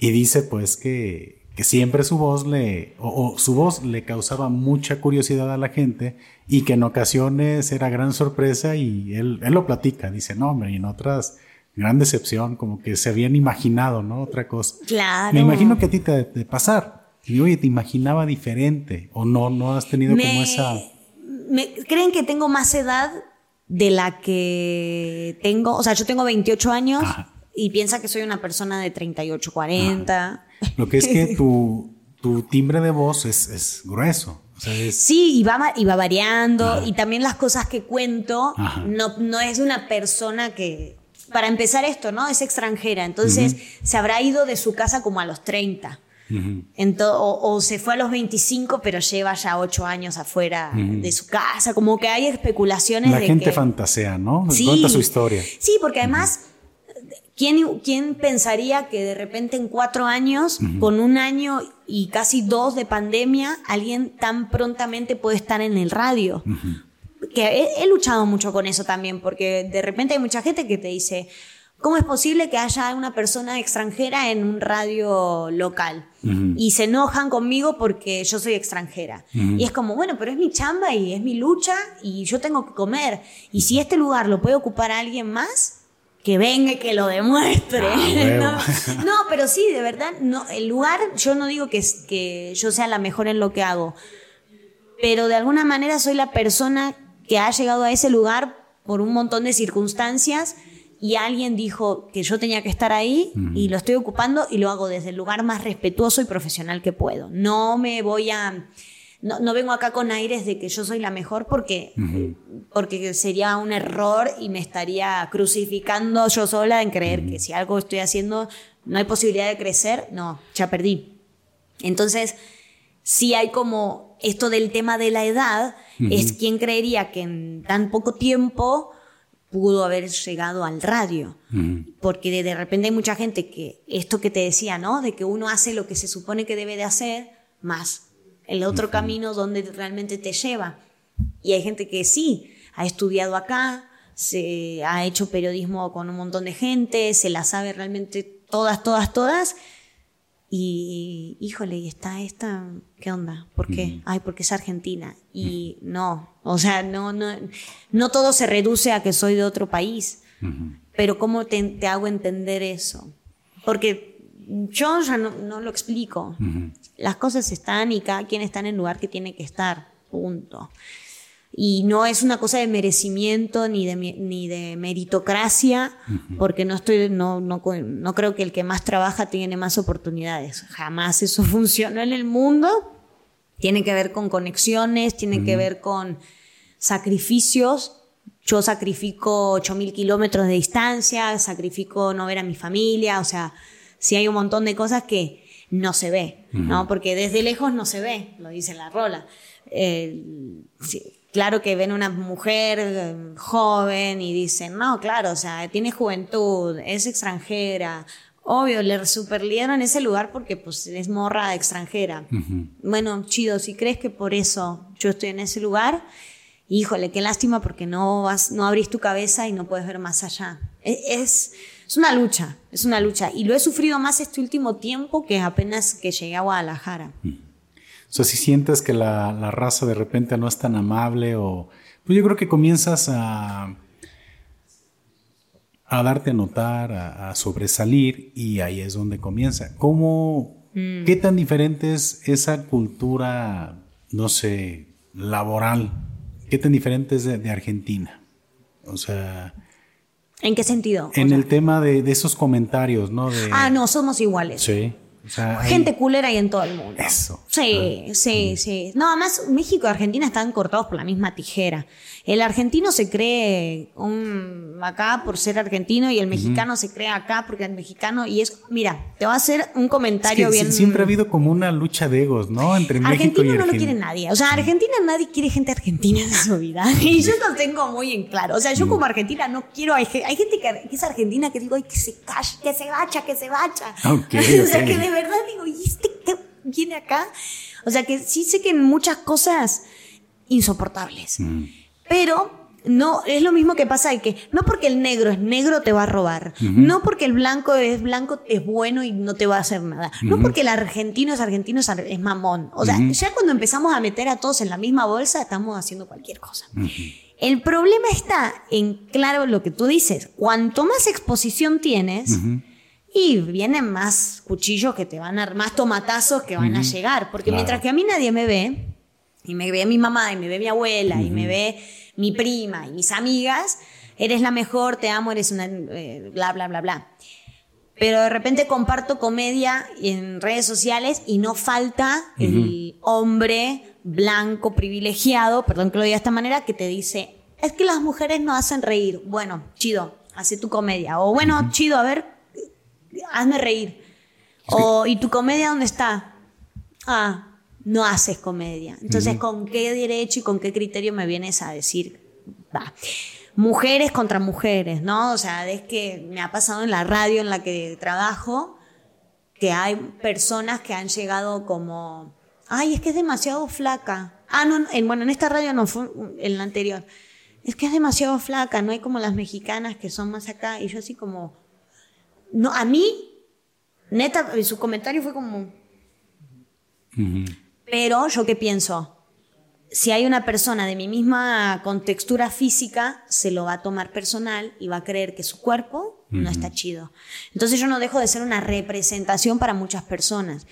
y dice pues que, que siempre su voz le, o, su voz le causaba mucha curiosidad a la gente y que en ocasiones era gran sorpresa y él, él lo platica, dice, no hombre, y en otras gran decepción, como que se habían imaginado, ¿no? Otra cosa. Claro. Me imagino que a ti te de pasar. Y oye, te imaginaba diferente o no, no has tenido como esa... Me, ¿Creen que tengo más edad de la que tengo? O sea, yo tengo 28 años y piensa que soy una persona de 38, 40. Lo que es que tu, tu timbre de voz es, es grueso. Sí, y va, y va variando. Y también las cosas que cuento, no, no es una persona que, para empezar esto, ¿no? Es extranjera. Entonces se habrá ido de su casa como a los 30. o, se fue a los 25, pero lleva ya 8 años afuera de su casa. Como que hay especulaciones. La gente fantasea, ¿no? Sí, Cuenta su historia. Sí, porque además ¿Quién, pensaría que de repente en cuatro años, con un año y casi dos de pandemia, alguien tan prontamente puede estar en el radio? Que he, luchado mucho con eso también, porque de repente hay mucha gente que te dice, ¿cómo es posible que haya una persona extranjera en un radio local? Y se enojan conmigo porque yo soy extranjera. Y es como, bueno, pero es mi chamba y es mi lucha y yo tengo que comer. Y si este lugar lo puede ocupar alguien más, que venga y que lo demuestre. Ah, no, pero sí, de verdad, no, el lugar, yo no digo que, que yo sea la mejor en lo que hago, pero de alguna manera soy la persona que ha llegado a ese lugar por un montón de circunstancias y alguien dijo que yo tenía que estar ahí y lo estoy ocupando y lo hago desde el lugar más respetuoso y profesional que puedo. No me voy a no, no, vengo acá con aires de que yo soy la mejor porque, porque sería un error y me estaría crucificando yo sola en creer que si algo estoy haciendo no hay posibilidad de crecer, no, ya perdí. Entonces, si hay como esto del tema de la edad, es quien creería que en tan poco tiempo pudo haber llegado al radio. Porque de, de, repente hay mucha gente que, esto que te decía, ¿no? De que uno hace lo que se supone que debe de hacer, más el otro camino donde realmente te lleva. Y hay gente que sí, ha estudiado acá, se ha hecho periodismo con un montón de gente, se la sabe realmente todas, todas, todas. Y híjole, y está esta, ¿qué onda? ¿Por qué? Ay, porque es argentina. Y no, o sea, no, no, no todo se reduce a que soy de otro país. Pero ¿cómo te, te, hago entender eso? Porque yo ya no, lo explico. Las cosas están y cada quien está en el lugar que tiene que estar, punto. Y no es una cosa de merecimiento ni de, ni de meritocracia, porque no, estoy, no, no, no creo que el que más trabaja tiene más oportunidades. Jamás eso funciona en el mundo. Tiene que ver con conexiones, tiene que ver con sacrificios. Yo sacrifico 8.000 kilómetros de distancia, sacrifico no ver a mi familia, o sea, si hay un montón de cosas que no se ve, ¿no? Porque desde lejos no se ve, lo dice la rola. Eh, claro que ven una mujer eh, joven y dicen, no, claro, o sea, tiene juventud, es extranjera. Obvio, le superliaron ese lugar porque pues es morra extranjera. Bueno, chido, si crees que por eso yo estoy en ese lugar, híjole, qué lástima porque no vas, no abrís tu cabeza y no puedes ver más allá. E, es es una lucha, es una lucha. Y lo he sufrido más este último tiempo que apenas que llegué a Guadalajara. Mm. O sea, si sientes que la, raza de repente no es tan amable o... Pues yo creo que comienzas a, a darte a notar, a, sobresalir y ahí es donde comienza. ¿Cómo, Mm. ¿Qué tan diferente es esa cultura, no sé, laboral? ¿Qué tan diferente es de, Argentina? O sea... ¿En qué sentido? En el tema de, de, esos comentarios, ¿no? ah, no, somos iguales. Sí. Gente culera hay en todo el mundo. Eso. Sí, ah. sí, sí. No, además México y Argentina están cortados por la misma tijera. El argentino se cree un acá por ser argentino y el mexicano se cree acá porque es mexicano y es, mira, te voy a hacer un comentario bien. Siempre ha habido como una lucha de egos, ¿no? Entre México y Argentina. no lo quiere nadie. O sea, Argentina nadie quiere gente argentina en su vida. Y yo lo tengo muy en claro. O sea, yo como argentina no quiero. Hay, gente que, es argentina que digo, ay, que se calle, que se vacha, que se vacha. o sea, que de verdad digo, ¿y este qué viene acá? O sea, que sí sé que en muchas cosas insoportables. Mm. Pero no, es lo mismo que pasa de que no porque el negro es negro te va a robar, no porque el blanco es blanco es bueno y no te va a hacer nada, no porque el argentino es argentino es, mamón. O sea, ya cuando empezamos a meter a todos en la misma bolsa estamos haciendo cualquier cosa. El problema está en, claro, lo que tú dices, cuanto más exposición tienes, y vienen más cuchillos que te van a, más tomatazos que van a llegar, porque mientras que a mí nadie me ve, y me ve mi mamá, y me ve mi abuela, y me ve mi prima y mis amigas, eres la mejor, te amo, eres una... Eh, bla, bla, bla, bla. Pero de repente comparto comedia en redes sociales y no falta el hombre blanco privilegiado, perdón que lo diga de esta manera, que te dice, es que las mujeres no hacen reír. Bueno, chido, hace tu comedia. O bueno, chido, a ver, hazme reír. O, ¿y tu comedia dónde está? Ah, no haces comedia. Entonces, ¿con qué derecho y con qué criterio me vienes a decir? Va. Mujeres contra mujeres, ¿no? O sea, es que me ha pasado en la radio en la que trabajo que hay personas que han llegado como, ay, es que es demasiado flaca. Ah, no, en, bueno, en esta radio no fue en la anterior. Es que es demasiado flaca, no hay como las mexicanas que son más acá. Y yo así como, no, a mí, neta, su comentario fue como, pero yo qué pienso, si hay una persona de mi misma contextura física, se lo va a tomar personal y va a creer que su cuerpo no está chido. Entonces yo no dejo de ser una representación para muchas personas,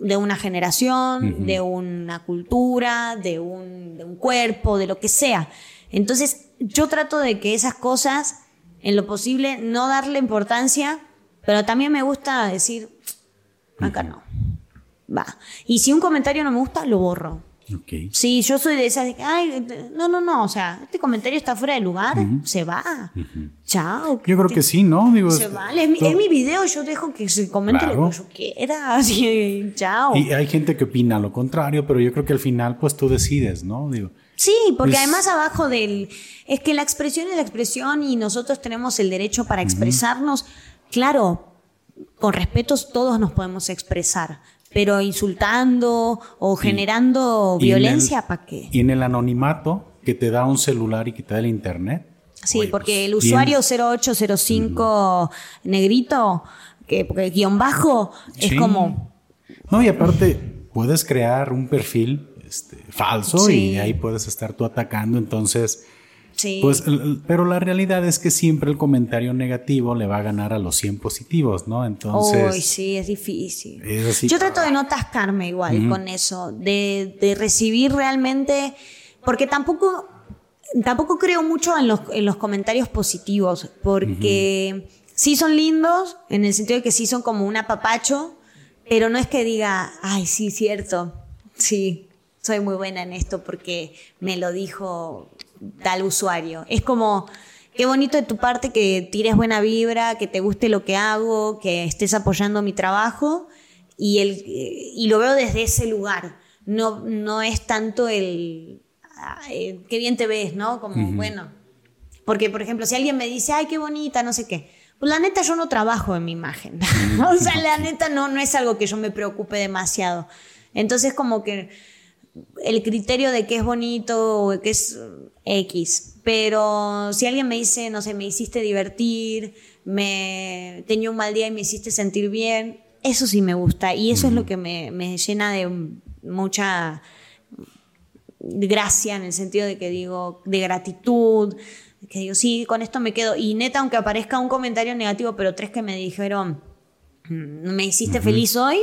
de una generación, de una cultura, de un, de un cuerpo, de lo que sea. Entonces yo trato de que esas cosas, en lo posible, no darle importancia, pero también me gusta decir, acá no va. Y si un comentario no me gusta, lo borro. Okay. Sí, yo soy de esas de que, ay, no, no, no, o sea, este comentario está fuera de lugar, se va. Chao. Yo creo que sí, ¿no? Digo, se va. Es, mi, video, yo dejo que se comente lo que yo quiera. Así, chao. Y hay gente que opina lo contrario, pero yo creo que al final, pues tú decides, ¿no? Digo. Sí, porque además abajo del. Es que la expresión es la expresión y nosotros tenemos el derecho para expresarnos. Claro, con respeto todos nos podemos expresar pero insultando o generando violencia, ¿para qué? Y en el anonimato que te da un celular y que te da el internet. Sí, porque el usuario 0805 negrito, que porque guion bajo, es como... No, y aparte puedes crear un perfil este, falso y ahí puedes estar tú atacando, entonces pues, pero la realidad es que siempre el comentario negativo le va a ganar a los 100 positivos, ¿no? Entonces. Uy, sí, es difícil. Yo trato de no atascarme igual con eso, de, recibir realmente, porque tampoco, tampoco creo mucho en los, comentarios positivos, porque sí son lindos, en el sentido de que sí son como un apapacho, pero no es que diga, ay, sí, cierto, sí, soy muy buena en esto porque me lo dijo tal usuario. Es como, qué bonito de tu parte que tires buena vibra, que te guste lo que hago, que estés apoyando mi trabajo y, el, y lo veo desde ese lugar. No, no es tanto el, qué bien te ves, ¿no? Como, bueno. Porque, por ejemplo, si alguien me dice, ay, qué bonita, no sé qué. Pues la neta yo no trabajo en mi imagen. o sea, la neta no, no es algo que yo me preocupe demasiado. Entonces como que el criterio de qué es bonito o qué es X. Pero si alguien me dice, no sé, me hiciste divertir, me tenía un mal día y me hiciste sentir bien, eso sí me gusta. Y eso es lo que me, me, llena de mucha gracia en el sentido de que digo, de gratitud, que digo, sí, con esto me quedo. Y neta, aunque aparezca un comentario negativo, pero tres que me dijeron, mm, me hiciste feliz hoy,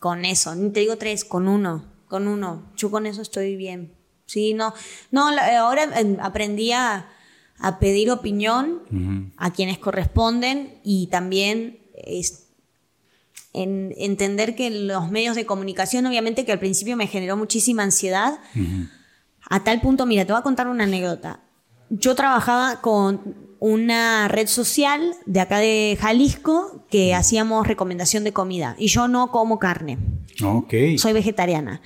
con eso, ni te digo tres, con uno, con uno. Yo con eso estoy bien. Sí, no, no, ahora em, aprendí a, pedir opinión a quienes corresponden y también es, en entender que los medios de comunicación, obviamente que al principio me generó muchísima ansiedad, a tal punto, mira, te voy a contar una anécdota. Yo trabajaba con una red social de acá de Jalisco que hacíamos recomendación de comida y yo no como carne. Okay. Soy vegetariana.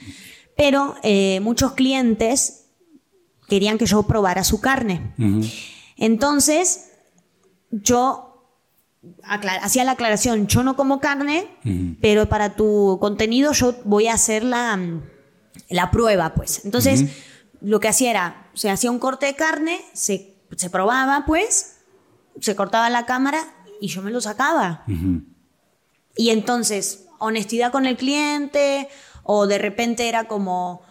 Pero eh, muchos clientes querían que yo probara su carne. Entonces, yo hacía la aclaración, yo no como carne, pero para tu contenido yo voy a hacer la, la prueba, pues. Entonces, lo que hacía era, se hacía un corte de carne, se se probaba, pues, se cortaba la cámara y yo me lo sacaba. Y entonces, honestidad con el cliente, o de repente era como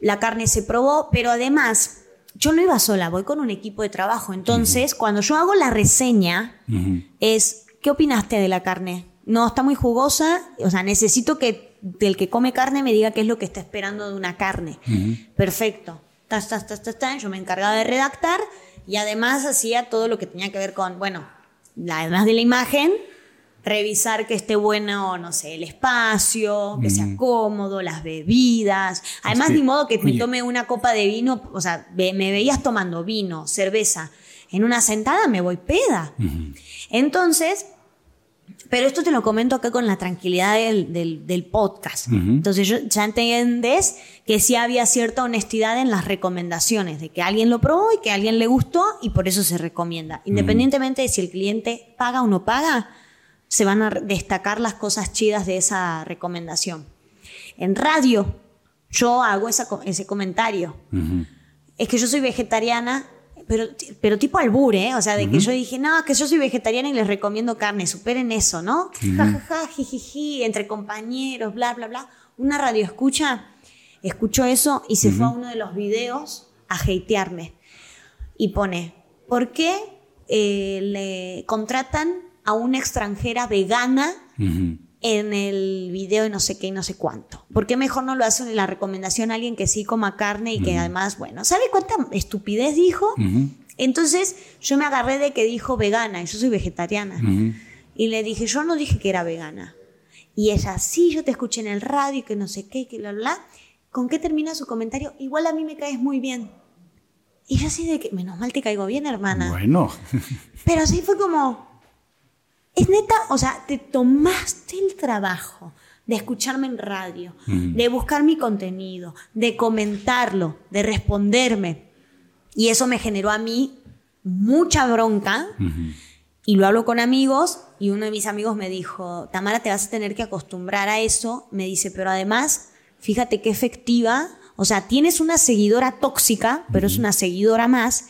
la carne se probó, pero además, yo no iba sola, voy con un equipo de trabajo. Entonces, cuando yo hago la reseña, es, ¿qué opinaste de la carne? No, está muy jugosa, o sea, necesito que el que come carne me diga qué es lo que está esperando de una carne. Perfecto. yo me encargaba de redactar y además hacía todo lo que tenía que ver con, bueno, además de la imagen, revisar que esté bueno, no sé, el espacio, que sea mm. cómodo, las bebidas. Además, ni modo que me tome una copa de vino, o sea, me veías tomando vino, cerveza. En una sentada me voy peda. Entonces, pero esto te lo comento acá con la tranquilidad del, podcast. Entonces ya entiendes que sí había cierta honestidad en las recomendaciones, de que alguien lo probó y que a alguien le gustó y por eso se recomienda. Independientemente de si el cliente paga o no paga, se van a destacar las cosas chidas de esa recomendación. En radio, yo hago ese comentario. Es que yo soy vegetariana pero, pero tipo albur, ¿eh? O sea, de que yo dije, no, que yo soy vegetariana y les recomiendo carne, superen eso, ¿no? Jajaja, jijiji, entre compañeros, bla, bla, bla. Una radio escucha, escuchó eso y se fue a uno de los videos a hatearme. Y pone, ¿por qué eh, le contratan a una extranjera vegana en el video y no sé qué y no sé cuánto. ¿Por qué mejor no lo hacen en la recomendación a alguien que sí coma carne y que además, bueno, ¿sabe cuánta estupidez dijo? Entonces yo me agarré de que dijo vegana y yo soy vegetariana. Y le dije, yo no dije que era vegana. Y ella, sí, yo te escuché en el radio y que no sé qué, que bla, bla. ¿Con qué termina su comentario? Igual a mí me caes muy bien. Y yo así de que, menos mal te caigo bien, hermana. Bueno. Pero así fue como, es neta, o sea, te tomaste el trabajo de escucharme en radio, de buscar mi contenido, de comentarlo, de responderme. Y eso me generó a mí mucha bronca. Y lo hablo con amigos y uno de mis amigos me dijo, Tamara, te vas a tener que acostumbrar a eso. Me dice, pero además, fíjate qué efectiva. O sea, tienes una seguidora tóxica, pero es una seguidora más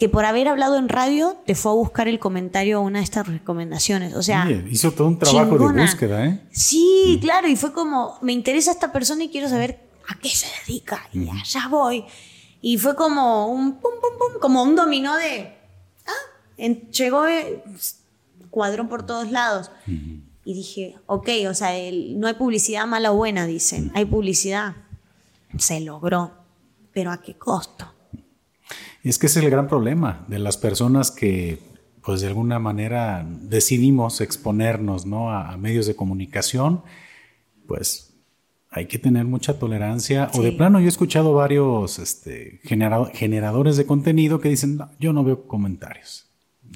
que por haber hablado en radio te fue a buscar el comentario a una de estas recomendaciones. O sea, hizo todo un trabajo de búsqueda, ¿eh? Sí, mm. claro, y fue como, me interesa esta persona y quiero saber a qué se dedica, y allá voy. Y fue como un pum, pum, pum, como un dominó de, ah, llegó el cuadrón por todos lados. Y dije, ok, o sea, no hay publicidad mala o buena, dicen, hay publicidad. Se logró, pero ¿a qué costo? Es que ese es el gran problema de las personas que, pues de alguna manera, decidimos exponernos ¿no? a, medios de comunicación, pues hay que tener mucha tolerancia. O de plano, yo he escuchado varios este, generadores de contenido que dicen, yo no veo comentarios.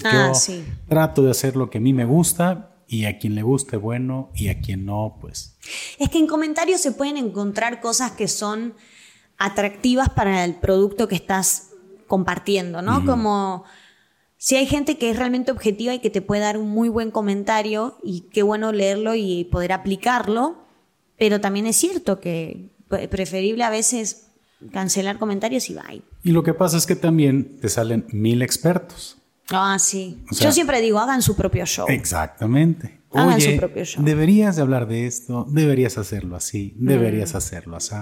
Ah, yo trato de hacer lo que a mí me gusta y a quien le guste bueno y a quien no, pues. Es que en comentarios se pueden encontrar cosas que son atractivas para el producto que estás compartiendo, ¿no? Como si hay gente que es realmente objetiva y que te puede dar un muy buen comentario y qué bueno leerlo y poder aplicarlo, pero también es cierto que preferible a veces cancelar comentarios y bye. Y lo que pasa es que también te salen mil expertos. Ah, sí. Yo siempre digo, hagan su propio show. Exactamente. Hagan su propio show. Deberías de hablar de esto, deberías hacerlo así, deberías mm. hacerlo así.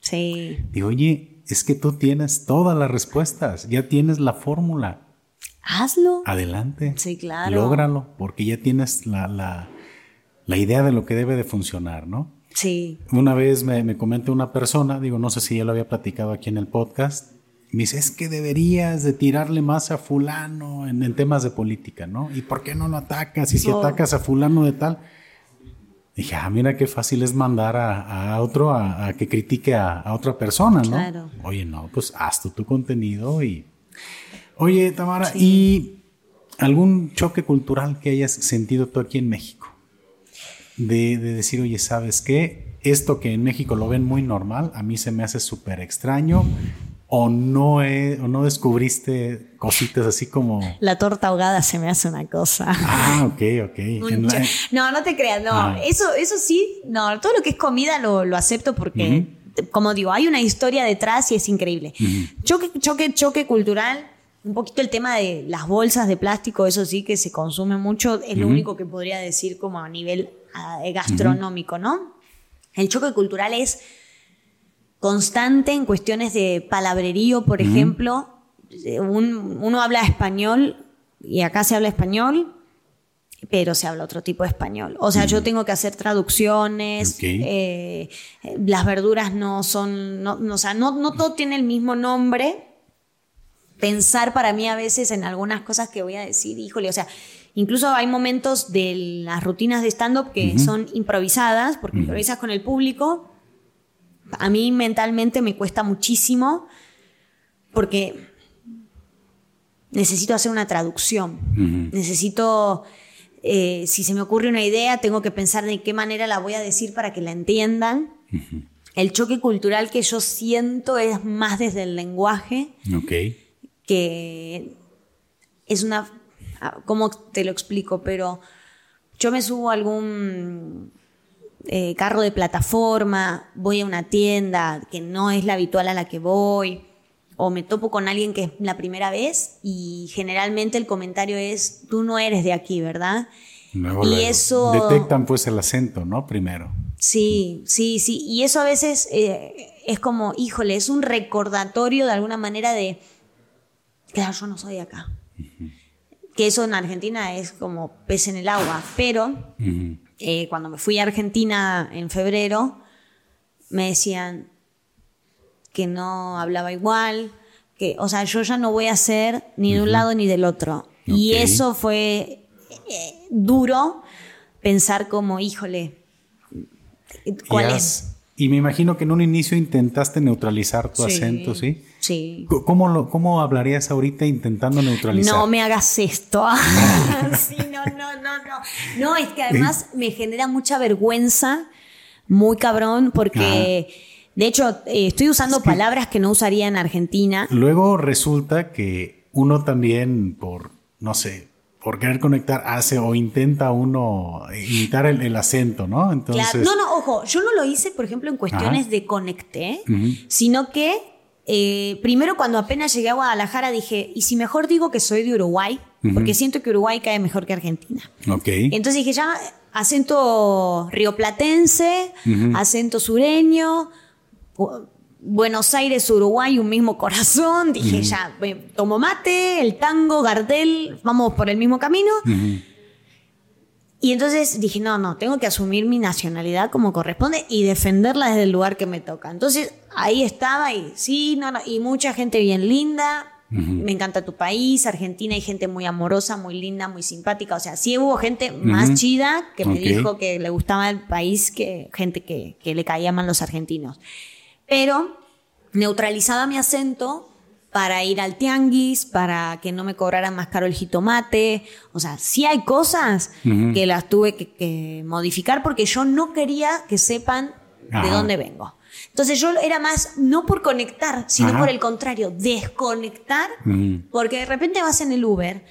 Sí. Digo, oye, es que tú tienes todas las respuestas, ya tienes la fórmula. Hazlo. Adelante. Sí, claro. Lógralo, porque ya tienes la, la, idea de lo que debe de funcionar, ¿no? Sí. Una vez me, me comenta una persona, digo, no sé si ya lo había platicado aquí en el podcast, me dice, es que deberías de tirarle más a fulano en, temas de política, ¿no? ¿Y por qué no lo atacas? Y si atacas a fulano de tal... Dije, ah, mira qué fácil es mandar a, otro a, que critique a, otra persona, ¿no? Claro. Oye, no, pues haz tu contenido y... Oye, Tamara, ¿y algún choque cultural que hayas sentido tú aquí en México? De, de decir, oye, ¿sabes qué? Esto que en México lo ven muy normal, a mí se me hace súper extraño o no, o no descubriste cositas así como... La torta ahogada se me hace una cosa. Ah, ok, ok. No, no te creas, no. Ah. Eso, eso sí, no, todo lo que es comida lo, lo acepto porque, como digo, hay una historia detrás y es increíble. Choque, choque, choque cultural. Un poquito el tema de las bolsas de plástico, eso sí que se consume mucho, es lo único que podría decir como a nivel ah, gastronómico, ¿no? El choque cultural es constante en cuestiones de palabrerío, por ejemplo. Eh, uno habla español y acá se habla español, pero se habla otro tipo de español. O sea, yo tengo que hacer traducciones, eh, las verduras no son, no, o sea, no, no todo tiene el mismo nombre. Pensar para mí a veces en algunas cosas que voy a decir, híjole, o sea, incluso hay momentos de las rutinas de stand-up que son improvisadas, porque improvisas con el público, a mí mentalmente me cuesta muchísimo porque necesito hacer una traducción. Necesito, eh, si se me ocurre una idea, tengo que pensar de qué manera la voy a decir para que la entiendan. El choque cultural que yo siento es más desde el lenguaje. Que es una... ¿Cómo te lo explico? Pero yo me subo a algún eh, carro de plataforma, voy a una tienda que no es la habitual a la que voy, o me topo con alguien que es la primera vez y generalmente el comentario es, tú no eres de aquí, ¿verdad? y eso... Detectan pues el acento, ¿no? Primero. Sí, sí, sí. Y eso a veces eh, es como, híjole, es un recordatorio de alguna manera de, claro, yo no soy de acá. Que eso en Argentina es como pez en el agua, pero eh, cuando me fui a Argentina en febrero, me decían que no hablaba igual, que, o sea, yo ya no voy a ser ni de un lado ni del otro. Y eso fue eh, duro pensar como, híjole, ¿cuál es? Y me imagino que en un inicio intentaste neutralizar tu acento, ¿sí? Sí. ¿Cómo, lo, ¿Cómo hablarías ahorita intentando neutralizar? No me hagas esto. sí, no, no, no, no. No, es que además me genera mucha vergüenza, muy cabrón, porque... De hecho, eh, estoy usando palabras que no usaría en Argentina. Luego resulta que uno también, por, no sé, por querer conectar, hace o intenta uno imitar el, acento, ¿no? Entonces... No, no, ojo, yo no lo hice, por ejemplo, en cuestiones de conecté, sino que eh, primero cuando apenas llegué a Guadalajara dije, ¿y si mejor digo que soy de Uruguay? Porque siento que Uruguay cae mejor que Argentina. Ok. Entonces dije, ya, acento rioplatense, acento sureño, Buenos Aires, Uruguay, un mismo corazón. Dije, ya, tomo mate, el tango, Gardel, vamos por el mismo camino. Y entonces dije, no, no, tengo que asumir mi nacionalidad como corresponde y defenderla desde el lugar que me toca. Entonces ahí estaba y sí, no, no, y mucha gente bien linda. Me encanta tu país, Argentina hay gente muy amorosa, muy linda, muy simpática. O sea, sí hubo gente más chida que me dijo que le gustaba el país que gente que, que le caían mal los argentinos. Pero neutralizaba mi acento para ir al tianguis, para que no me cobraran más caro el jitomate. O sea, sí hay cosas que las tuve que, modificar porque yo no quería que sepan de dónde vengo. Entonces yo era más, no por conectar, sino por el contrario, desconectar, porque de repente vas en el Uber.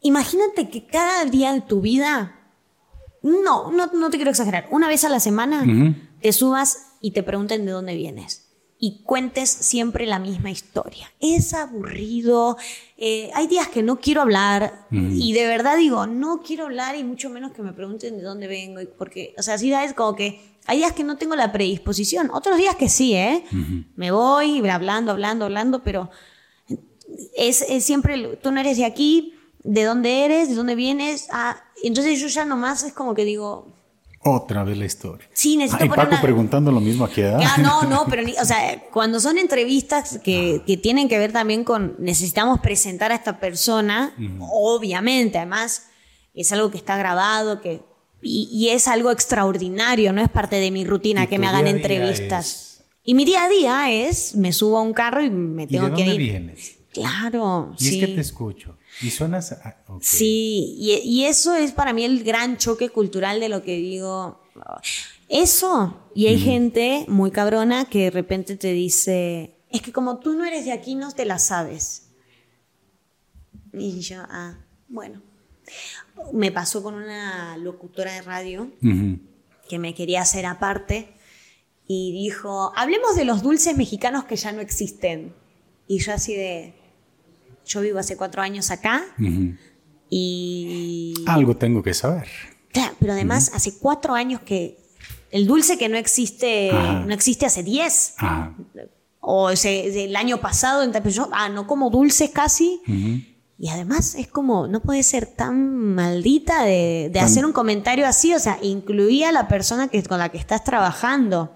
Imagínate que cada día de tu vida, no, no, no te quiero exagerar, una vez a la semana te subas y te pregunten de dónde vienes y cuentes siempre la misma historia. Es aburrido, eh, hay días que no quiero hablar y de verdad digo, no quiero hablar y mucho menos que me pregunten de dónde vengo, porque, o sea, así es como que hay días que no tengo la predisposición, otros días que sí, ¿eh? Me voy hablando, hablando, hablando, pero es, es, siempre, tú no eres de aquí, ¿de dónde eres? ¿De dónde vienes? Ah, entonces yo ya nomás es como que digo, Otra vez la historia. Sí, necesito ah, y Paco preguntando lo mismo aquí. Ah, no, no, pero o sea, cuando son entrevistas que, que, tienen que ver también con necesitamos presentar a esta persona, obviamente, además es algo que está grabado, que y, es algo extraordinario, no es parte de mi rutina que me hagan entrevistas. Y mi día a día es, me subo a un carro y me tengo ¿Y de que dónde vienes? Claro, y sí. es que te escucho. Y suenas... Sí, y, y, eso es para mí el gran choque cultural de lo que digo. Eso, y hay gente muy cabrona que de repente te dice, es que como tú no eres de aquí, no te la sabes. Y yo, ah, bueno. Me pasó con una locutora de radio que me quería hacer aparte y dijo, hablemos de los dulces mexicanos que ya no existen. Y yo así de, yo vivo hace cuatro años acá y... Algo tengo que saber. Claro, pero además hace cuatro años que el dulce que no existe, no existe hace diez. O ese, el año pasado, yo, ah, no como dulces casi. Y además es como, no puede ser tan maldita de, de hacer un comentario así, o sea, incluía a la persona que, con la que estás trabajando.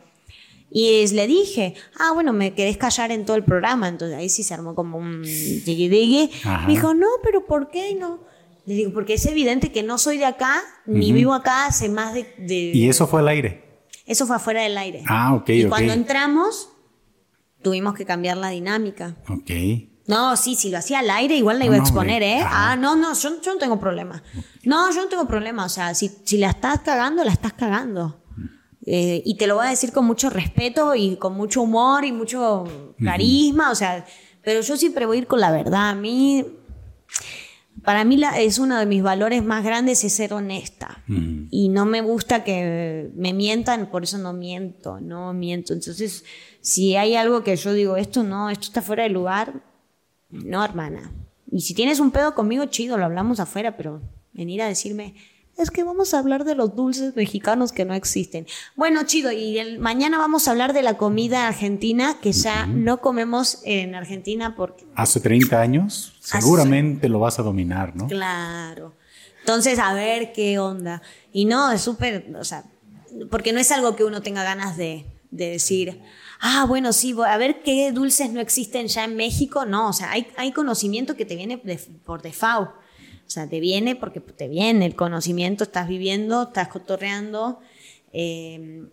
Y le dije, ah, bueno, me querés callar en todo el programa. Entonces ahí sí se armó como un digui Me dijo, no, pero ¿por qué no? Le digo, porque es evidente que no soy de acá, ni vivo acá hace más de, ¿Y eso fue al aire? Eso fue afuera del aire. Ah, ok, y cuando entramos, tuvimos que cambiar la dinámica. Ok. No, sí, si lo hacía al aire, igual la iba a exponer, ¿eh? Ah, no, no, yo, yo, no tengo problema. No, yo no tengo problema. O sea, si, si la estás cagando, la estás cagando. Eh, y te lo voy a decir con mucho respeto y con mucho humor y mucho carisma. O sea, pero yo siempre voy a ir con la verdad. A mí, para mí la, es uno de mis valores más grandes es ser honesta. Y no me gusta que me mientan, por eso no miento, no miento. Entonces, si hay algo que yo digo, esto no, esto está fuera de lugar, no, hermana. Y si tienes un pedo conmigo, chido, lo hablamos afuera, pero venir a decirme, es que vamos a hablar de los dulces mexicanos que no existen. Bueno, chido, y mañana vamos a hablar de la comida argentina que ya no comemos en Argentina porque... Hace 30 años, seguramente lo vas a dominar, ¿no? Claro. Entonces, a ver qué onda. Y no, es súper, o sea, porque no es algo que uno tenga ganas de, de decir, ah, bueno, sí, a ver qué dulces no existen ya en México. No, o sea, hay, hay conocimiento que te viene por default. O sea, te viene porque te viene el conocimiento, estás viviendo, estás cotorreando. Eh,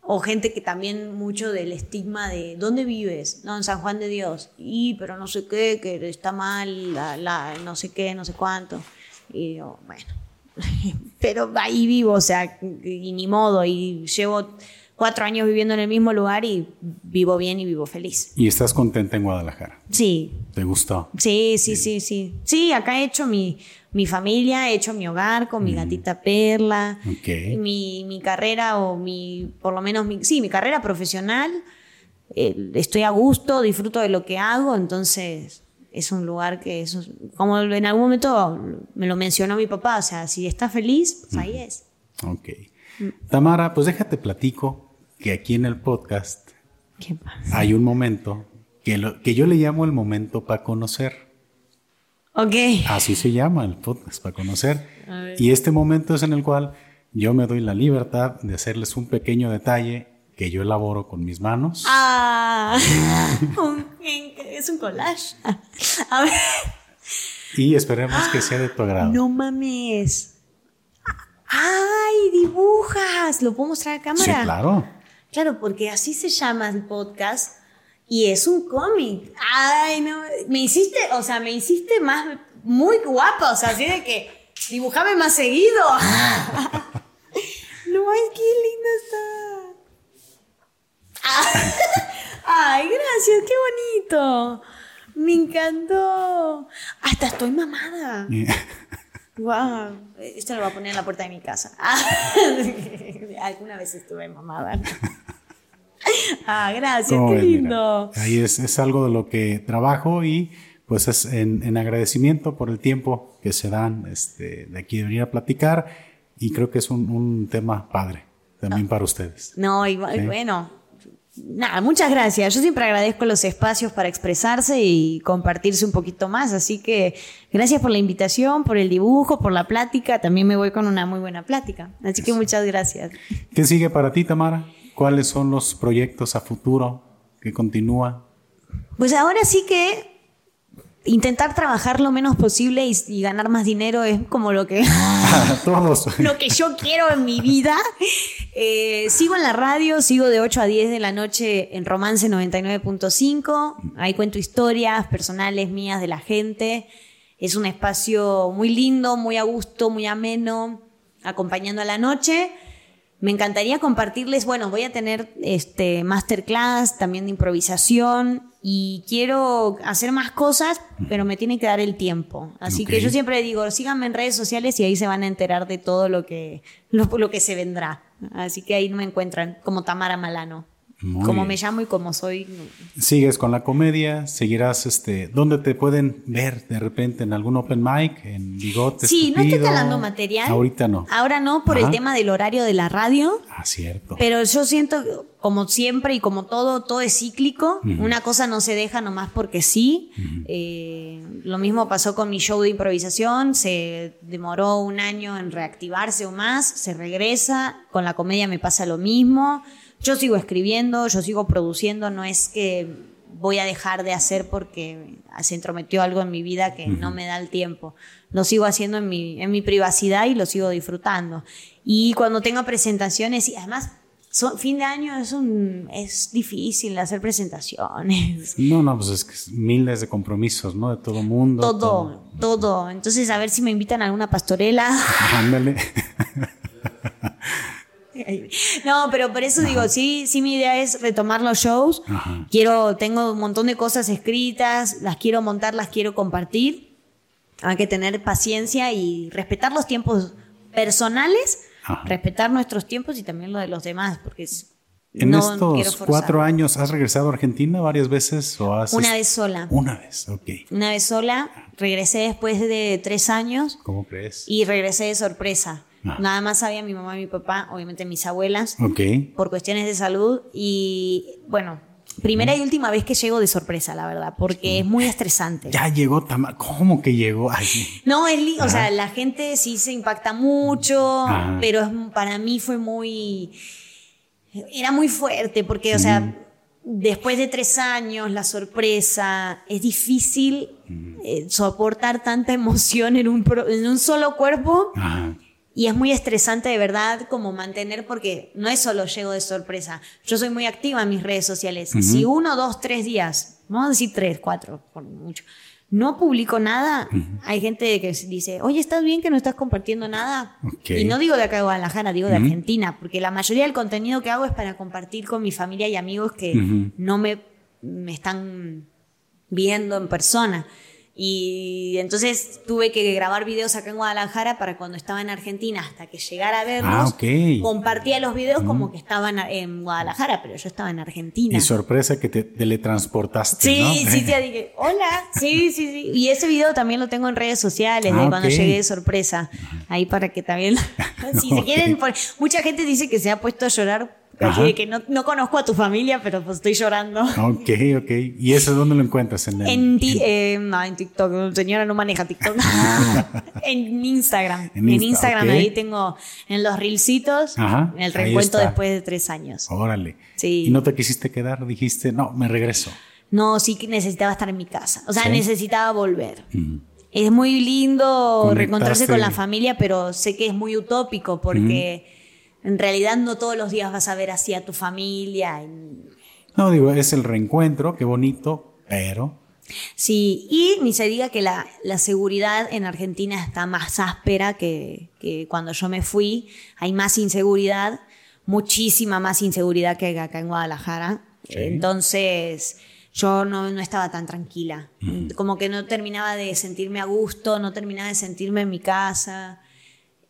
o gente que también mucho del estigma de ¿dónde vives? No, en San Juan de Dios. Y, pero no sé qué, que está mal, la, no sé qué, no sé cuánto. Y bueno, pero ahí vivo, o sea, y ni modo, y llevo cuatro años viviendo en el mismo lugar y vivo bien y vivo feliz. ¿Y estás contenta en Guadalajara? Sí. ¿Te gustó? Sí, sí, sí, sí. Sí, acá he hecho mi, mi familia, he hecho mi hogar con mi mm. gatita Perla. Okay. Mi, mi, carrera o mi, por lo menos, mi, sí, mi carrera profesional. Eh, estoy a gusto, disfruto de lo que hago, entonces es un lugar que, eso, como en algún momento me lo mencionó mi papá, o sea, si está feliz, pues ahí es. Ok. Tamara, pues déjate platico que aquí en el podcast hay un momento que, lo, que yo le llamo el momento para conocer. Ok. Así se llama el podcast, para conocer. Y este momento es en el cual yo me doy la libertad de hacerles un pequeño detalle que yo elaboro con mis manos. Ah, es un collage. A ver. Y esperemos que sea de tu agrado. No mames. ¡Ay, dibujas! ¿Lo puedo mostrar a cámara? Sí, claro. Claro, porque así se llama el podcast y es un cómic. Ay, no, me hiciste, o sea, me hiciste más, muy guapa, o sea, así de que dibujame más seguido. no, ay, qué linda está. ay, gracias, qué bonito. Me encantó. Hasta estoy mamada. Wow, esto lo voy a poner en la puerta de mi casa. Alguna vez estuve mamada. Ah, gracias, qué lindo. ahí es, es, algo de lo que trabajo y pues es en, agradecimiento por el tiempo que se dan este, de aquí de venir a platicar y creo que es un, un tema padre también para ustedes. No, y, bueno, Nada, muchas gracias. Yo siempre agradezco los espacios para expresarse y compartirse un poquito más. Así que gracias por la invitación, por el dibujo, por la plática. También me voy con una muy buena plática. Así que muchas gracias. ¿Qué sigue para ti, Tamara? ¿Cuáles son los proyectos a futuro que continúan? Pues ahora sí que intentar trabajar lo menos posible y, ganar más dinero es como lo que todos. lo que yo quiero en mi vida. Eh, sigo en la radio sigo de 8 a 10 de la noche en Romance 99.5 ahí cuento historias personales mías de la gente. Es un espacio muy lindo muy a gusto muy ameno acompañando a la noche me encantaría compartirles, bueno, voy a tener este masterclass también de improvisación y quiero hacer más cosas, pero me tiene que dar el tiempo. Así que yo siempre digo, síganme en redes sociales y ahí se van a enterar de todo lo que, lo que se vendrá. Así que ahí me encuentran como Tamara Malano como me llamo y como soy. Sigues con la comedia, seguirás, este, ¿dónde te pueden ver de repente en algún open mic, en bigotes? Sí, no estoy calando material. Ahorita no. Ahora no, por el tema del horario de la radio. Ah, cierto. Pero yo siento, como siempre y como todo, todo es cíclico. Una cosa no se deja nomás porque sí. Eh, lo mismo pasó con mi show de improvisación. Se demoró un año en reactivarse o más. Se regresa. Con la comedia me pasa lo mismo. Yo sigo escribiendo, yo sigo produciendo, no es que voy a dejar de hacer porque se entrometió algo en mi vida que no me da el tiempo. Lo sigo haciendo en mi, en mi privacidad y lo sigo disfrutando. Y cuando tengo presentaciones, y además fin de año es un es difícil hacer presentaciones. No, no, pues es que miles de compromisos, ¿no? De todo mundo. Todo, todo, todo. Entonces, a ver si me invitan a alguna pastorela. Ándale. No, pero por eso digo, sí, sí, mi idea es retomar los shows. Quiero, tengo un montón de cosas escritas, las quiero montar, las quiero compartir. Hay que tener paciencia y respetar los tiempos personales, respetar nuestros tiempos y también lo de los demás, porque en estos cuatro años, ¿has regresado a Argentina varias veces o has... Una vez sola. Una vez, ok. Una vez sola. Regresé después de tres años. ¿Cómo crees? Y regresé de sorpresa. Ah. Nada más sabía mi mamá y mi papá, obviamente mis abuelas, por cuestiones de salud. Y bueno, primera y última vez que llego de sorpresa, la verdad, porque es muy estresante. Ya llegó ¿Cómo que llegó? No, es o sea, la gente sí se impacta mucho, pero para mí fue muy. Era muy fuerte, porque, o sea. Después de tres años, la sorpresa, es difícil eh, soportar tanta emoción en un, en un solo cuerpo. Ajá. Y es muy estresante de verdad como mantener, porque no es solo llego de sorpresa. Yo soy muy activa en mis redes sociales. Si uno, dos, tres días, vamos a decir tres, cuatro, por mucho, no publico nada, hay gente que dice, oye, ¿estás bien que no estás compartiendo nada? Y no digo de acá de Guadalajara, digo de Argentina, porque la mayoría del contenido que hago es para compartir con mi familia y amigos que no me, me están viendo en persona. Y entonces tuve que grabar videos acá en Guadalajara para cuando estaba en Argentina, hasta que llegara a verlos. Ah, compartía los videos como que estaban en Guadalajara, pero yo estaba en Argentina. Y sorpresa que te teletransportaste. Sí, sí, te dije, hola. Sí, sí, sí. Y ese video también lo tengo en redes sociales de ah, cuando llegué de sorpresa. Ahí para que también, si se quieren, mucha gente dice que se ha puesto a llorar que no, no, conozco a tu familia, pero pues estoy llorando. Ok, ok. ¿Y eso dónde lo encuentras? En, en, eh, no, en TikTok. Señora no maneja TikTok. en Instagram. En, Instagram ahí tengo en los reelcitos el reencuentro después de tres años. Órale. Sí. ¿Y no te quisiste quedar? Dijiste, no, me regreso. No, sí que necesitaba estar en mi casa. O sea, necesitaba volver. Es muy lindo reencontrarse con la familia, pero sé que es muy utópico porque en realidad no todos los días vas a ver así a tu familia. No, digo, es el reencuentro, qué bonito, pero... Sí, y ni se diga que la, seguridad en Argentina está más áspera que, cuando yo me fui. Hay más inseguridad, muchísima más inseguridad que acá en Guadalajara. Entonces, yo no, no, estaba tan tranquila. Como que no terminaba de sentirme a gusto, no terminaba de sentirme en mi casa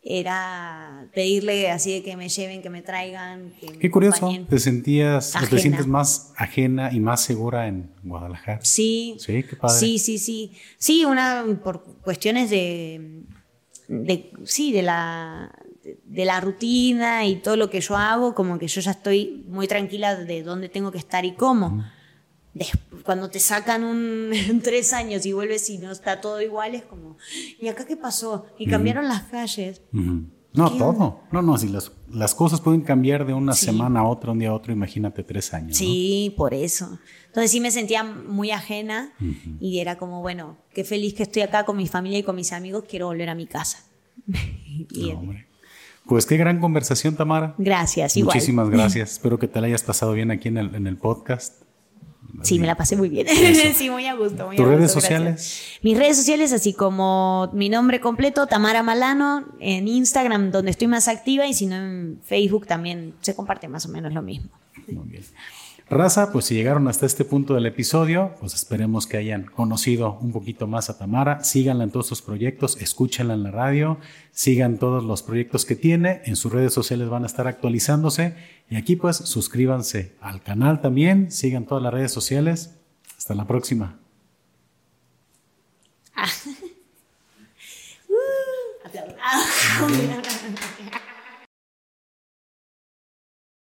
era pedirle así de que me lleven, que me traigan. Qué curioso, te sentías, te sientes más ajena y más segura en Guadalajara. Sí. Sí, qué padre. Sí, sí, sí. Sí, una, por cuestiones de, de sí, de la, de la rutina y todo lo que yo hago, como que yo ya estoy muy tranquila de dónde tengo que estar y cómo. Cuando te sacan un tres años y vuelves y no está todo igual, es como, ¿y acá qué pasó? Y cambiaron las calles. No, todo. No, no, si las, las, cosas pueden cambiar de una semana a otra, un día a otro, imagínate tres años. Sí, por eso. Entonces sí me sentía muy ajena y era como, bueno, qué feliz que estoy acá con mi familia y con mis amigos, quiero volver a mi casa. Pues qué gran conversación, Tamara. Gracias, igual. Muchísimas gracias. Espero que te la hayas pasado bien aquí en el, en el podcast. Sí, me la pasé muy bien. sí, muy a gusto. ¿Tus redes sociales? Mis redes sociales, así como mi nombre completo, Tamara Malano, en Instagram, donde estoy más activa, y si no en Facebook también se comparte más o menos lo mismo. Muy bien. Raza, pues si llegaron hasta este punto del episodio, pues esperemos que hayan conocido un poquito más a Tamara. Síganla en todos sus proyectos, escúchenla en la radio, sigan todos los proyectos que tiene, en sus redes sociales van a estar actualizándose y aquí pues suscríbanse al canal también, sigan todas las redes sociales. Hasta la próxima. Ah.